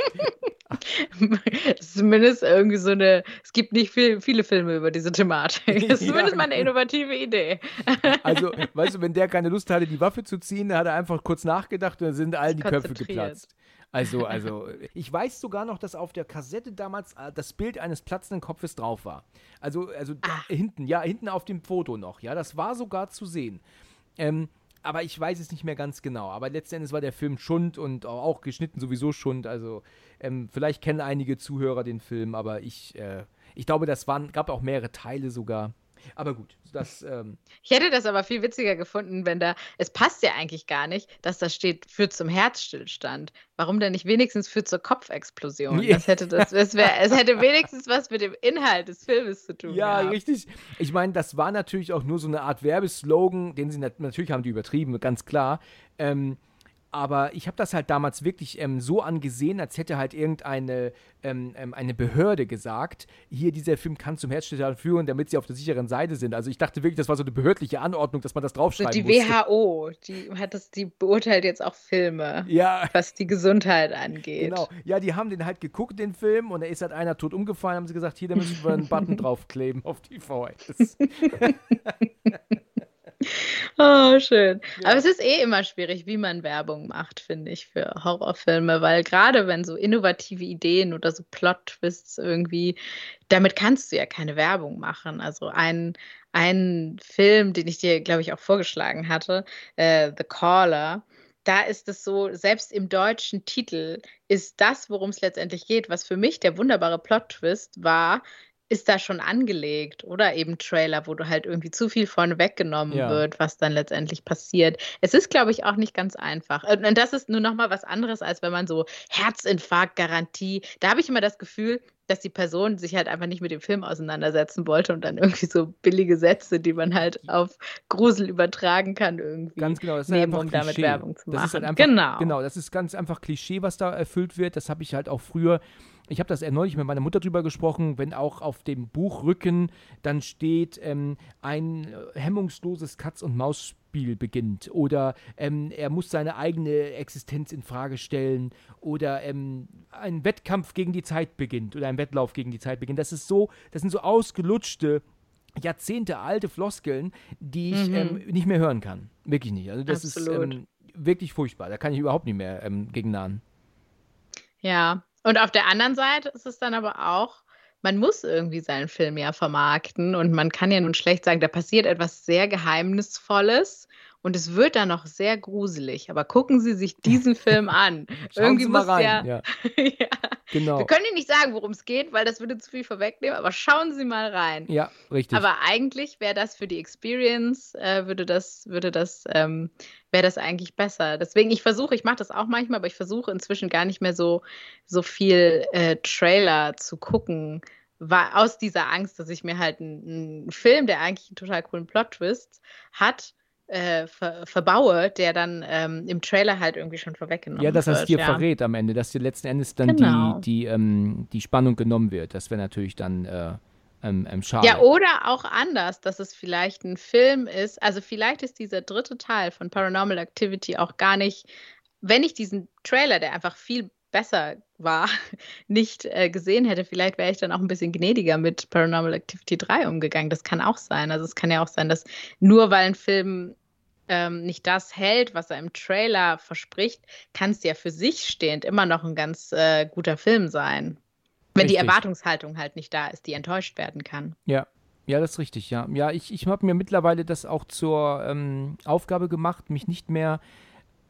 Zumindest irgendwie so eine, es gibt nicht viel, viele Filme über diese Thematik. Das ist Ja, zumindest mal eine innovative Idee. Also, weißt du, wenn der keine Lust hatte, die Waffe zu ziehen, hat er einfach kurz nachgedacht und dann sind allen die Köpfe geplatzt. Also, also, ich weiß sogar noch, dass auf der Kassette damals äh, das Bild eines platzenden Kopfes drauf war. Also, also da, Ah. hinten, ja, hinten auf dem Foto noch, ja, das war sogar zu sehen. Ähm, aber ich weiß es nicht mehr ganz genau. Aber letzten Endes war der Film Schund und auch auch geschnitten sowieso Schund. Also, ähm, vielleicht kennen einige Zuhörer den Film, aber ich, äh, ich glaube, das waren, gab auch mehrere Teile sogar. Aber gut, das, ähm, Ich hätte das aber viel witziger gefunden, wenn da, es passt ja eigentlich gar nicht, dass da steht, führt zum Herzstillstand. Warum denn nicht wenigstens führt zur Kopfexplosion? Ja. Das hätte das, es, wär, es hätte wenigstens was mit dem Inhalt des Filmes zu tun. Ja, gehabt. richtig. Ich meine, das war natürlich auch nur so eine Art Werbeslogan, den sie nat natürlich haben die übertrieben, ganz klar. Ähm, aber ich habe das halt damals wirklich ähm, so angesehen, als hätte halt irgendeine ähm, ähm, eine Behörde gesagt, hier dieser Film kann zum Herzstillstand führen, damit sie auf der sicheren Seite sind. Also ich dachte wirklich, das war so eine behördliche Anordnung, dass man das draufschreiben die musste. WHO, die hat das, die beurteilt jetzt auch Filme, Ja, was die Gesundheit angeht. Genau. Ja, die haben den halt geguckt, den Film, und da ist halt einer tot umgefallen, haben sie gesagt, hier, da müssen wir einen Button draufkleben auf die VHS. Oh, schön. Ja. Aber es ist eh immer schwierig, wie man Werbung macht, finde ich, für Horrorfilme, weil gerade wenn so innovative Ideen oder so Plot-Twists irgendwie, damit kannst du ja keine Werbung machen. Also ein, ein Film, den ich dir, glaube ich, auch vorgeschlagen hatte, äh, The Caller, da ist es so, selbst im deutschen Titel ist das, worum es letztendlich geht, was für mich der wunderbare Plot-Twist war, ist da schon angelegt oder eben Trailer, wo du halt irgendwie zu viel vorne weggenommen Ja. wird, was dann letztendlich passiert. Es ist, glaube ich, auch nicht ganz einfach. Und das ist nur noch mal was anderes, als wenn man so Herzinfarkt-Garantie. Da habe ich immer das Gefühl, dass die Person sich halt einfach nicht mit dem Film auseinandersetzen wollte und dann irgendwie so billige Sätze, die man halt auf Grusel übertragen kann, irgendwie. Ganz genau, das ist nehmen, einfach um damit. Werbung zu Das ist halt machen. einfach, Genau. Genau, das ist ganz einfach Klischee, was da erfüllt wird. Das habe ich halt auch früher ich habe das neulich mit meiner Mutter drüber gesprochen, wenn auch auf dem Buchrücken dann steht, ähm, ein äh, hemmungsloses Katz- und Maus-Spiel beginnt oder ähm, er muss seine eigene Existenz in Frage stellen oder ähm, ein Wettkampf gegen die Zeit beginnt oder ein Wettlauf gegen die Zeit beginnt. Das ist so, das sind so ausgelutschte Jahrzehnte alte Floskeln, die ich mhm. ähm, nicht mehr hören kann. Wirklich nicht. Also das Absolut. ist ähm, wirklich furchtbar. Da kann ich überhaupt nicht mehr ähm, gegen nahen. Ja, und auf der anderen Seite ist es dann aber auch, man muss irgendwie seinen Film ja vermarkten und man kann ja nun schlecht sagen, da passiert etwas sehr Geheimnisvolles und es wird dann noch sehr gruselig. Aber gucken Sie sich diesen Film an. Irgendwie muss rein. der. Ja. ja. Genau. Wir können Ihnen nicht sagen, worum es geht, weil das würde zu viel vorwegnehmen, aber schauen Sie mal rein. Ja, richtig. Aber eigentlich wäre das für die Experience, äh, würde das, würde das, ähm, wäre das eigentlich besser. Deswegen, ich versuche, ich mache das auch manchmal, aber ich versuche inzwischen gar nicht mehr so, so viel äh, Trailer zu gucken, war aus dieser Angst, dass ich mir halt einen, einen Film, der eigentlich einen total coolen Plot-Twist hat, äh, ver verbaue, der dann ähm, im Trailer halt irgendwie schon vorweggenommen wird. Ja, dass das dir ja. verrät am Ende, dass dir letzten Endes dann genau. die, die, ähm, die Spannung genommen wird. Das wäre natürlich dann äh, ähm, ähm, schade. Ja, oder auch anders, dass es vielleicht ein Film ist. Also vielleicht ist dieser dritte Teil von Paranormal Activity auch gar nicht, wenn ich diesen Trailer, der einfach viel besser war, nicht äh, gesehen hätte, vielleicht wäre ich dann auch ein bisschen gnädiger mit Paranormal Activity 3 umgegangen. Das kann auch sein. Also es kann ja auch sein, dass nur weil ein Film ähm, nicht das hält, was er im Trailer verspricht, kann es ja für sich stehend immer noch ein ganz äh, guter Film sein. Wenn richtig. die Erwartungshaltung halt nicht da ist, die enttäuscht werden kann. Ja, ja, das ist richtig, ja. Ja, ich, ich habe mir mittlerweile das auch zur ähm, Aufgabe gemacht, mich nicht mehr.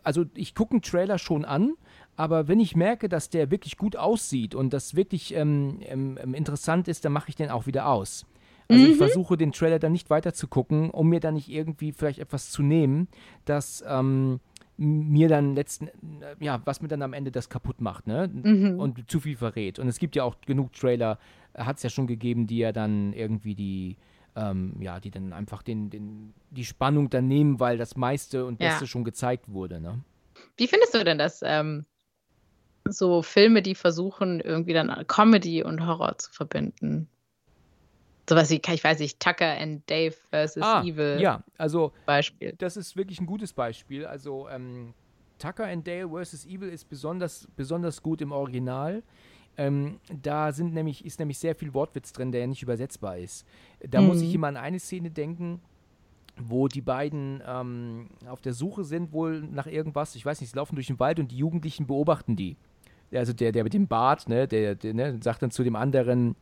Also, ich gucke einen Trailer schon an, aber wenn ich merke, dass der wirklich gut aussieht und das wirklich ähm, ähm, ähm interessant ist, dann mache ich den auch wieder aus. Also mhm. ich versuche den Trailer dann nicht weiter zu gucken, um mir dann nicht irgendwie vielleicht etwas zu nehmen, das ähm, mir dann letzten, äh, ja, was mir dann am Ende das kaputt macht, ne? Mhm. Und zu viel verrät. Und es gibt ja auch genug Trailer, äh, hat es ja schon gegeben, die ja dann irgendwie die, ähm, ja, die dann einfach den, den, die Spannung dann nehmen, weil das meiste und Beste ja. schon gezeigt wurde, ne? Wie findest du denn das, ähm, so Filme, die versuchen, irgendwie dann Comedy und Horror zu verbinden? Sowas wie, ich weiß nicht, Tucker and Dave versus ah, Evil. Ja, also Beispiel. Das ist wirklich ein gutes Beispiel. Also ähm, Tucker and Dale versus Evil ist besonders, besonders gut im Original. Ähm, da sind nämlich, ist nämlich sehr viel Wortwitz drin, der ja nicht übersetzbar ist. Da mhm. muss ich immer an eine Szene denken, wo die beiden ähm, auf der Suche sind, wohl nach irgendwas. Ich weiß nicht, sie laufen durch den Wald und die Jugendlichen beobachten die. Also der, der mit dem Bart, ne, der, der ne, sagt dann zu dem anderen,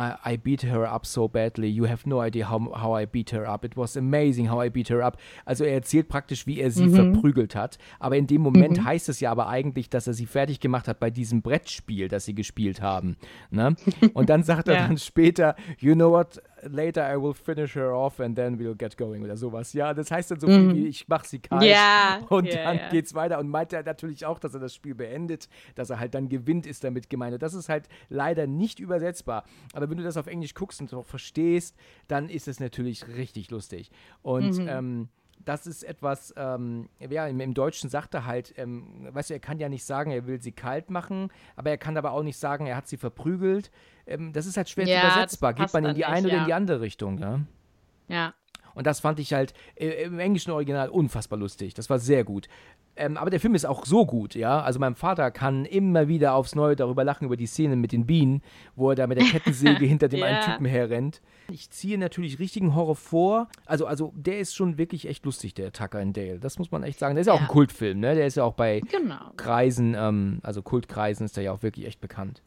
I, I, beat her up so badly. You have no idea how, how I beat her up. It was amazing how I beat her up. Also er erzählt praktisch, wie er sie mhm. verprügelt hat. Aber in dem Moment mhm. heißt es ja aber eigentlich, dass er sie fertig gemacht hat bei diesem Brettspiel, das sie gespielt haben. Ne? Und dann sagt er ja. dann später, you know what, later I will finish her off and then we'll get going oder sowas. Ja, das heißt dann so viel wie, mhm. ich mach sie kalt ja, und ja, dann ja. geht's weiter. Und meint er natürlich auch, dass er das Spiel beendet, dass er halt dann gewinnt, ist damit gemeint. Und das ist halt leider nicht übersetzbar. Aber wenn du das auf Englisch guckst und auch verstehst, dann ist es natürlich richtig lustig. Und mhm. ähm, das ist etwas, ähm, ja, im, im, Deutschen sagt er halt, ähm, weißt du, er kann ja nicht sagen, er will sie kalt machen, aber er kann aber auch nicht sagen, er hat sie verprügelt. Ähm, das ist halt schwer ja, übersetzbar. Geht man in die eine nicht, oder in die andere Richtung, ja? Ja. Und das fand ich halt äh, im englischen Original unfassbar lustig. Das war sehr gut. Ähm, aber der Film ist auch so gut, ja. Also mein Vater kann immer wieder aufs Neue darüber lachen, über die Szene mit den Bienen, wo er da mit der Kettensäge hinter dem ja. einen Typen herrennt. Ich ziehe natürlich richtigen Horror vor. Also, also der ist schon wirklich echt lustig, der Tucker and Dale. Das muss man echt sagen. Der ist ja auch ein Kultfilm, ne? Der ist ja auch bei genau. Kreisen, ähm, also Kultkreisen ist der ja auch wirklich echt bekannt.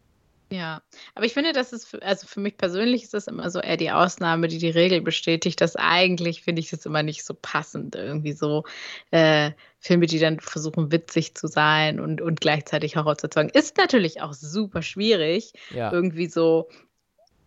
Ja, aber ich finde, das ist, für, also für mich persönlich ist das immer so eher die Ausnahme, die die Regel bestätigt, dass eigentlich finde ich das immer nicht so passend, irgendwie so äh, Filme, die dann versuchen witzig zu sein und, und gleichzeitig Horror zu erzeugen. Ist natürlich auch super schwierig, ja. irgendwie so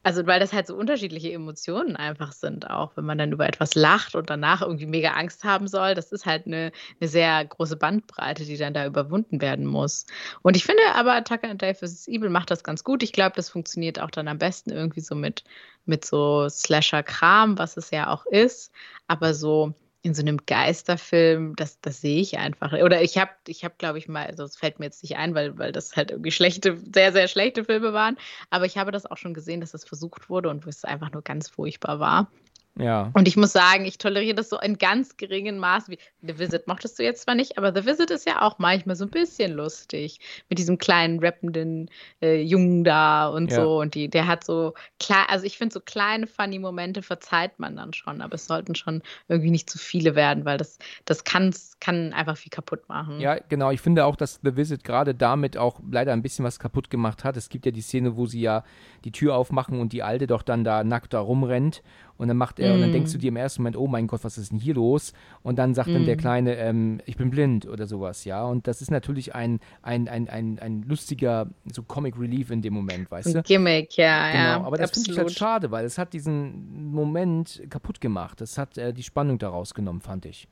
also, weil das halt so unterschiedliche Emotionen einfach sind, auch wenn man dann über etwas lacht und danach irgendwie mega Angst haben soll. Das ist halt eine, eine sehr große Bandbreite, die dann da überwunden werden muss. Und ich finde aber, Tucker and Dave vs. Evil macht das ganz gut. Ich glaube, das funktioniert auch dann am besten irgendwie so mit, mit so Slasher-Kram, was es ja auch ist. Aber so in so einem Geisterfilm, das, das sehe ich einfach. Oder ich habe, ich habe, glaube ich, mal, also es fällt mir jetzt nicht ein, weil, weil das halt irgendwie schlechte, sehr, sehr schlechte Filme waren. Aber ich habe das auch schon gesehen, dass das versucht wurde und es einfach nur ganz furchtbar war. Ja. Und ich muss sagen, ich toleriere das so in ganz geringen Maß. Wie The Visit mochtest du jetzt zwar nicht, aber The Visit ist ja auch manchmal so ein bisschen lustig. Mit diesem kleinen rappenden äh, Jungen da und ja. so. Und die, der hat so klar, also ich finde, so kleine funny Momente verzeiht man dann schon, aber es sollten schon irgendwie nicht zu viele werden, weil das, das kann's, kann einfach viel kaputt machen. Ja, genau. Ich finde auch, dass The Visit gerade damit auch leider ein bisschen was kaputt gemacht hat. Es gibt ja die Szene, wo sie ja die Tür aufmachen und die Alte doch dann da nackt da rumrennt und dann macht er, mm. und dann denkst du mm. dir im ersten Moment, oh mein Gott, was ist denn hier los? Und dann sagt mm. dann der mm. Kleine, ähm, ich bin blind oder sowas, ja. Und das ist natürlich ein, ein, ein, ein, ein lustiger, so Comic Relief in dem Moment, weißt du? Gimmick, ja, genau. ja. Aber das finde ich halt schade, weil es hat diesen Moment kaputt gemacht. Das hat äh, die Spannung daraus genommen, fand ich.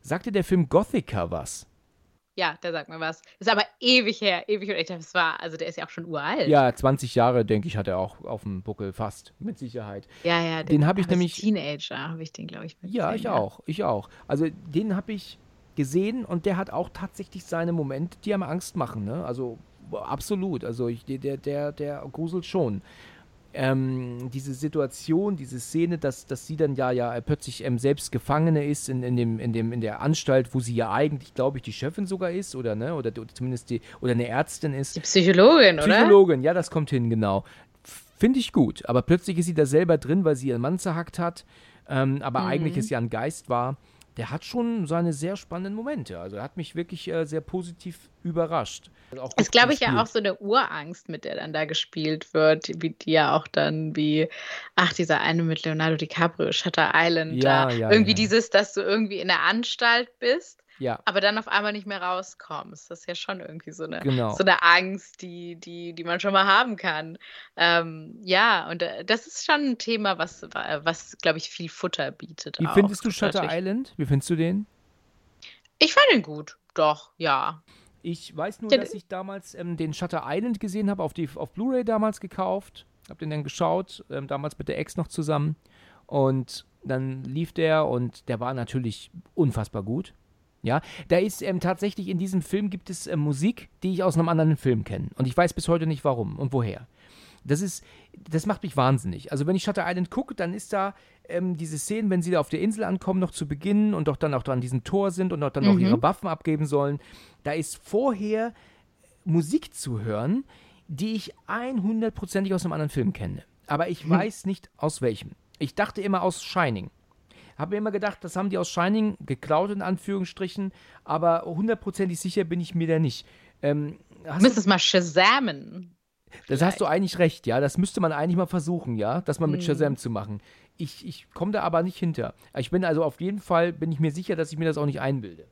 Sagte der Film Gothica was? Ja, der sagt mir was. Ist aber ewig her, ewig und echt. Das war, also der ist ja auch schon uralt. Ja, 20 Jahre, denke ich, hat er auch auf dem Buckel fast, mit Sicherheit. Ja, ja. Den, den habe ich nämlich. Teenager habe ich den, glaube ich, mit. Ja, ich ja. auch, ich auch. Also den habe ich gesehen und der hat auch tatsächlich seine Momente, die einem Angst machen. Ne? Also absolut. Also ich, der, der, der gruselt schon ähm, diese Situation, diese Szene, dass, dass sie dann ja, ja plötzlich ähm, selbst Gefangene ist in, in, dem, in, dem, in der Anstalt, wo sie ja eigentlich, glaube ich, die Chefin sogar ist, oder ne? Oder, oder zumindest die, oder eine Ärztin ist. Die Psychologin, oder? Psychologin, ja, das kommt hin, genau. Finde ich gut. Aber plötzlich ist sie da selber drin, weil sie ihren Mann zerhackt hat. Ähm, aber mhm. eigentlich ist ja ein Geist war der hat schon seine sehr spannenden Momente. Also er hat mich wirklich äh, sehr positiv überrascht. Also ist, glaube ich, ja auch so eine Urangst, mit der dann da gespielt wird, wie die ja auch dann wie, ach, dieser eine mit Leonardo DiCaprio, Shutter Island, ja, ja, irgendwie ja. dieses, dass du irgendwie in der Anstalt bist ja. aber dann auf einmal nicht mehr rauskommst. Das ist ja schon irgendwie so eine, genau. so eine Angst, die, die, die man schon mal haben kann. Ähm, ja, und äh, das ist schon ein Thema, was, was glaube ich, viel Futter bietet. Wie auch, findest du Shutter Island? Wie findest du den? Ich fand ihn gut, doch, ja. Ich weiß nur, ja, dass ich damals ähm, den Shutter Island gesehen habe, auf, auf Blu-ray damals gekauft. Hab den dann geschaut, ähm, damals mit der Ex noch zusammen. Und dann lief der und der war natürlich unfassbar gut. Ja, da ist ähm, tatsächlich in diesem Film gibt es äh, Musik, die ich aus einem anderen Film kenne. Und ich weiß bis heute nicht warum und woher. Das ist, das macht mich wahnsinnig. Also wenn ich Shutter Island gucke, dann ist da ähm, diese Szenen, wenn sie da auf der Insel ankommen, noch zu Beginn und doch dann auch da an diesem Tor sind und auch dann mhm. auch ihre Waffen abgeben sollen. Da ist vorher Musik zu hören, die ich 100%ig aus einem anderen Film kenne. Aber ich mhm. weiß nicht aus welchem. Ich dachte immer aus Shining. Habe mir immer gedacht, das haben die aus Shining geklaut, in Anführungsstrichen, aber hundertprozentig sicher bin ich mir da nicht. Ähm, du müsstest mal Shazamen. Das hast du eigentlich recht, ja. Das müsste man eigentlich mal versuchen, ja, das mal mit hm. Shazam zu machen. Ich, ich komme da aber nicht hinter. Ich bin also auf jeden Fall, bin ich mir sicher, dass ich mir das auch nicht einbilde.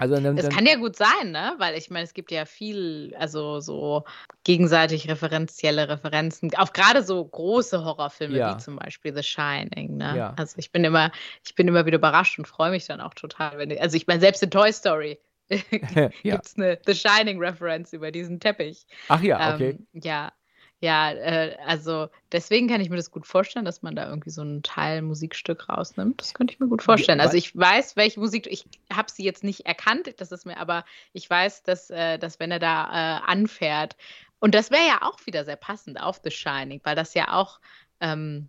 Also dann, das kann ja gut sein, ne? Weil ich meine, es gibt ja viel, also so gegenseitig referenzielle Referenzen, auf gerade so große Horrorfilme ja. wie zum Beispiel The Shining, ne? Ja. Also ich bin immer, ich bin immer wieder überrascht und freue mich dann auch total, wenn also ich meine, selbst in Toy Story gibt es eine The Shining Reference über diesen Teppich. Ach ja, okay. Ähm, ja, ja, äh, also deswegen kann ich mir das gut vorstellen, dass man da irgendwie so einen Teil Musikstück rausnimmt. Das könnte ich mir gut vorstellen. Also ich weiß, welche Musik, ich habe sie jetzt nicht erkannt, das ist mir, aber ich weiß, dass, äh, dass wenn er da äh, anfährt, und das wäre ja auch wieder sehr passend auf The Shining, weil das ja auch ähm,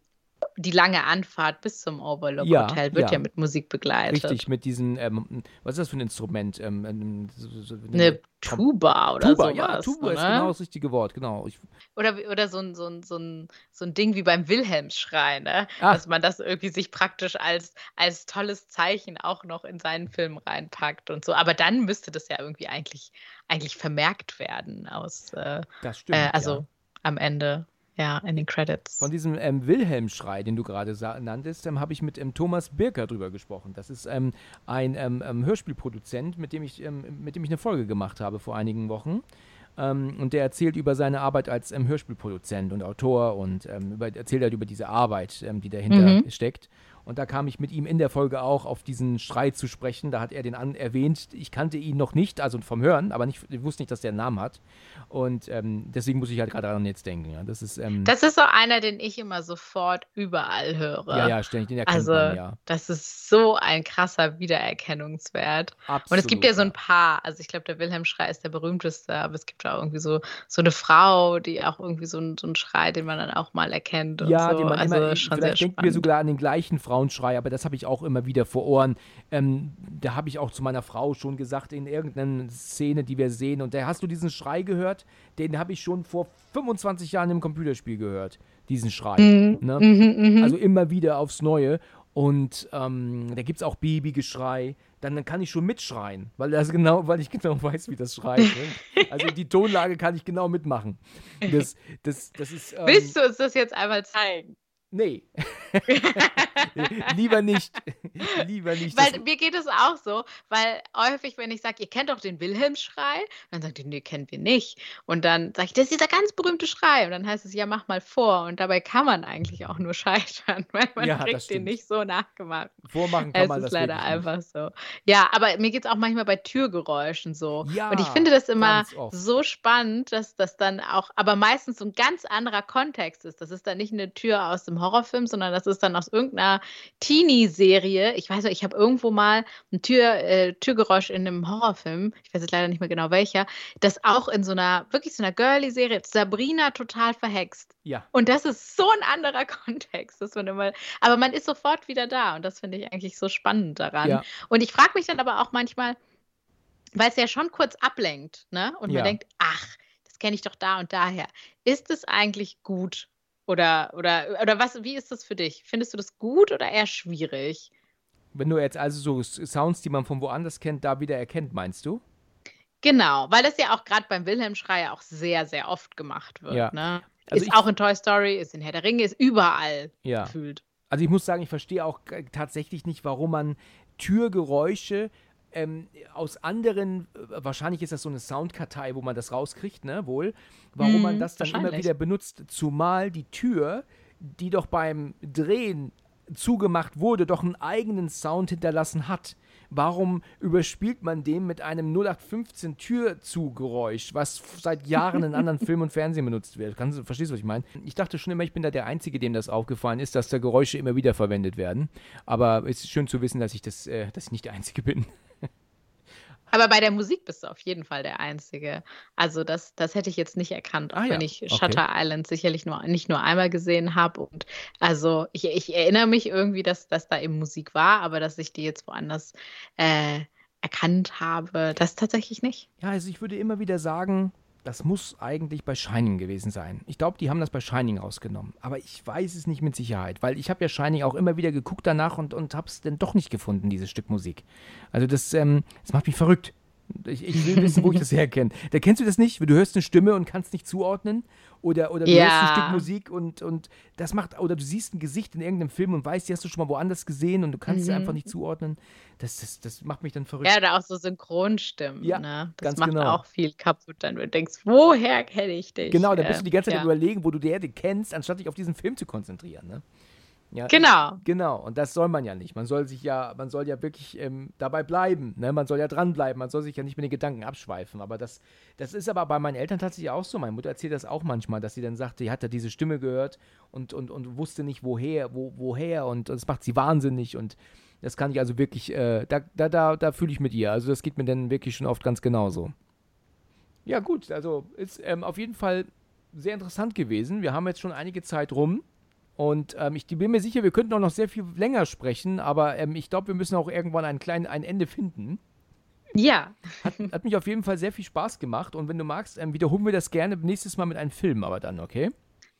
die lange Anfahrt bis zum Overlook ja, Hotel wird ja. ja. mit Musik begleitet. Richtig, mit diesen, ähm, was ist das für ein Instrument? Ähm, ähm so, so, eine, eine Tuba oder Tuba, sowas. Ja, Tuba ne? ist genau das richtige Wort, genau. Ich, oder oder so, ein, so, ein, so, ein, so ein Ding wie beim Wilhelmsschrei, ne? Ah. dass man das irgendwie sich praktisch als, als tolles Zeichen auch noch in seinen Film reinpackt und so. Aber dann müsste das ja irgendwie eigentlich, eigentlich vermerkt werden aus. Äh, das stimmt. Äh, also am Ende. Ja, in den Credits. Von diesem ähm, Wilhelm-Schrei, den du gerade nanntest, ähm, habe ich mit ähm, Thomas Birker drüber gesprochen. Das ist ähm, ein ähm, ähm, Hörspielproduzent, mit dem, ich, mit dem ich eine Folge gemacht habe vor einigen Wochen. und der erzählt über seine Arbeit als Hörspielproduzent und Autor und über, erzählt halt über diese Arbeit, die dahinter mhm. steckt. Und da kam ich mit ihm in der Folge auch auf diesen Schrei zu sprechen. Da hat er den an erwähnt. Ich kannte ihn noch nicht, also vom Hören, aber nicht, ich wusste nicht, dass der einen Namen hat. Und ähm, deswegen muss ich halt gerade daran jetzt denken. Ja. Das, ist, ähm, das ist so einer, den ich immer sofort überall höre. Ja, ja, ständig, den erkennt also, man, ja. das ist so ein krasser Wiedererkennungswert. Absolut, Und es gibt ja so ein ja. paar. Also ich glaube, der Wilhelm Schrei ist der berühmteste, aber es gibt auch irgendwie so, so eine Frau, die auch irgendwie so, ein, so einen Schrei, den man dann auch mal erkennt. Ja, so. den man also immer, schon vielleicht sehr denken wir spannend. sogar an den gleichen Frauenschrei, aber das habe ich auch immer wieder vor Ohren. Ähm, da habe ich auch zu meiner Frau schon gesagt, in irgendeiner Szene, die wir sehen, und da hast du diesen Schrei gehört, den habe ich schon vor 25 Jahren im Computerspiel gehört, diesen Schrei. Mhm, Ne? mhm, mhm. Also immer wieder aufs Neue. Und ähm, da gibt es auch Babygeschrei. Dann, dann kann ich schon mitschreien, weil, das genau, weil ich genau weiß, wie das schreit. Ne? Also die Tonlage kann ich genau mitmachen. Das, das, das ist. Ähm, Willst du uns das jetzt einmal zeigen? Nee. Lieber nicht. Lieber nicht. Weil mir geht es auch so, weil häufig, wenn ich sage, ihr kennt doch den Wilhelmschrei, dann sagt ihr, nee, kennen wir nicht. Und dann sage ich, das ist dieser ganz berühmte Schrei. Und dann heißt es, ja, mach mal vor. Und dabei kann man eigentlich auch nur scheitern, weil man Ja, kriegt den nicht so nachgemacht. vormachen kann Es man ist das leider nicht. einfach so. Ja, aber mir geht es auch manchmal bei Türgeräuschen so. Ja, und ich finde das immer so spannend, dass das dann auch, aber meistens so ein ganz anderer Kontext ist. Das ist dann nicht eine Tür aus dem Horrorfilm, sondern das ist dann aus irgendeiner Teenie-Serie. Ich weiß nicht, ich habe irgendwo mal ein Tür, äh, Türgeräusch in einem Horrorfilm, ich weiß jetzt leider nicht mehr genau welcher, das auch in so einer, wirklich so einer Girly-Serie, Sabrina total verhext. Ja. Und das ist so ein anderer Kontext, dass man immer, aber man ist sofort wieder da und das finde ich eigentlich so spannend daran. Ja. Und ich frage mich dann aber auch manchmal, weil es ja schon kurz ablenkt, ne? Und Ja. man denkt, ach, das kenne ich doch da und daher. Ist es eigentlich gut? Oder, oder, oder was, wie ist das für dich? Findest du das gut oder eher schwierig? Wenn du jetzt also so Sounds, die man von woanders kennt, da wieder erkennt, meinst du? Genau, weil das ja auch gerade beim Wilhelm-Schrei auch sehr, sehr oft gemacht wird. Ja. Ne? Also ist auch in Toy Story, ist in Herr der Ringe, ist überall Ja. gefühlt. Also ich muss sagen, ich verstehe auch g- tatsächlich nicht, warum man Türgeräusche ähm, aus anderen, äh, wahrscheinlich ist das so eine Soundkartei, wo man das rauskriegt, ne, wohl, warum man Mhm, das dann immer wieder benutzt, zumal die Tür, die doch beim Drehen zugemacht wurde, doch einen eigenen Sound hinterlassen hat. Warum überspielt man den mit einem 0815 Türzugeräusch, was seit Jahren in anderen Film und Fernsehen benutzt wird? Kannst du, verstehst du, was ich meine? Ich dachte schon immer, ich bin da der Einzige, dem das aufgefallen ist, dass da Geräusche immer wieder verwendet werden. Aber es ist schön zu wissen, dass ich das, äh, dass ich nicht der Einzige bin. Aber bei der Musik bist du auf jeden Fall der Einzige. Also das, das hätte ich jetzt nicht erkannt, auch Ah ja, wenn ich okay. Shutter Island sicherlich nur, nicht nur einmal gesehen habe. Und also ich, ich erinnere mich irgendwie, dass, dass da eben Musik war, aber dass ich die jetzt woanders äh, erkannt habe, das tatsächlich nicht. Ja, also ich würde immer wieder sagen, das muss eigentlich bei Shining gewesen sein. Ich glaube, die haben das bei Shining rausgenommen. Aber ich weiß es nicht mit Sicherheit, weil ich habe ja Shining auch immer wieder geguckt danach und, und habe es dann doch nicht gefunden, dieses Stück Musik. Also das, ähm, das macht mich verrückt. Ich, ich will wissen, wo ich das herkenne. Da kennst du das nicht? Du hörst eine Stimme und kannst nicht zuordnen. Oder, oder du Ja. hörst ein Stück Musik und, und das macht, oder du siehst ein Gesicht in irgendeinem Film und weißt, die hast du schon mal woanders gesehen und du kannst sie Mhm. einfach nicht zuordnen. Das, das, das macht mich dann verrückt. Ja, oder auch so Synchronstimmen. Ja, ne? Das ganz macht genau. auch viel kaputt, dann du denkst, woher kenne ich dich? Genau, da bist du die ganze Zeit ja. überlegen, wo du die Erde kennst, anstatt dich auf diesen Film zu konzentrieren. Ne? Ja, Genau. Genau, und das soll man ja nicht. Man soll sich ja, man soll ja wirklich ähm, dabei bleiben. Ne? Man soll ja dranbleiben, man soll sich ja nicht mit den Gedanken abschweifen. Aber das, das ist aber bei meinen Eltern tatsächlich auch so. Meine Mutter erzählt das auch manchmal, dass sie dann sagt, die hat da diese Stimme gehört und, und, und wusste nicht woher, wo, woher und das macht sie wahnsinnig und das kann ich also wirklich, äh, da, da, da, da fühle ich mit ihr. Also das geht mir dann wirklich schon oft ganz genauso. Ja, gut, also ist ähm, auf jeden Fall sehr interessant gewesen. Wir haben jetzt schon einige Zeit rum. Und ähm, ich bin mir sicher, wir könnten auch noch sehr viel länger sprechen, aber ähm, ich glaube, wir müssen auch irgendwann ein, klein, ein Ende finden. Ja, Hat, hat mich auf jeden Fall sehr viel Spaß gemacht und wenn du magst, ähm, wiederholen wir das gerne nächstes Mal mit einem Film, aber dann, okay?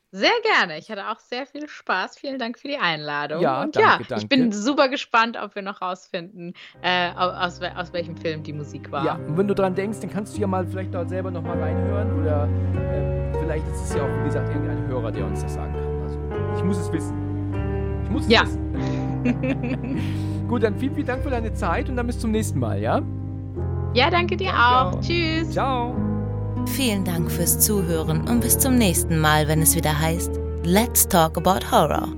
sehr gerne. Ich hatte auch sehr viel Spaß. Vielen Dank für die Einladung. Ja, Und danke, ja, danke. ich bin super gespannt, ob wir noch rausfinden, äh, aus, aus, welchem Film die Musik war. Ja, und wenn du dran denkst, dann kannst du ja mal vielleicht dort selber nochmal reinhören oder ähm, vielleicht ist es ja auch, wie gesagt, irgendein Hörer, der uns das sagen kann. Ich muss es wissen. Ich muss es Ja. wissen. Gut, dann vielen, vielen Dank für deine Zeit und dann bis zum nächsten Mal, ja? Ja, danke dir Danke auch. auch. Tschüss. Ciao. Vielen Dank fürs Zuhören und bis zum nächsten Mal, wenn es wieder heißt Let's Talk About Horror.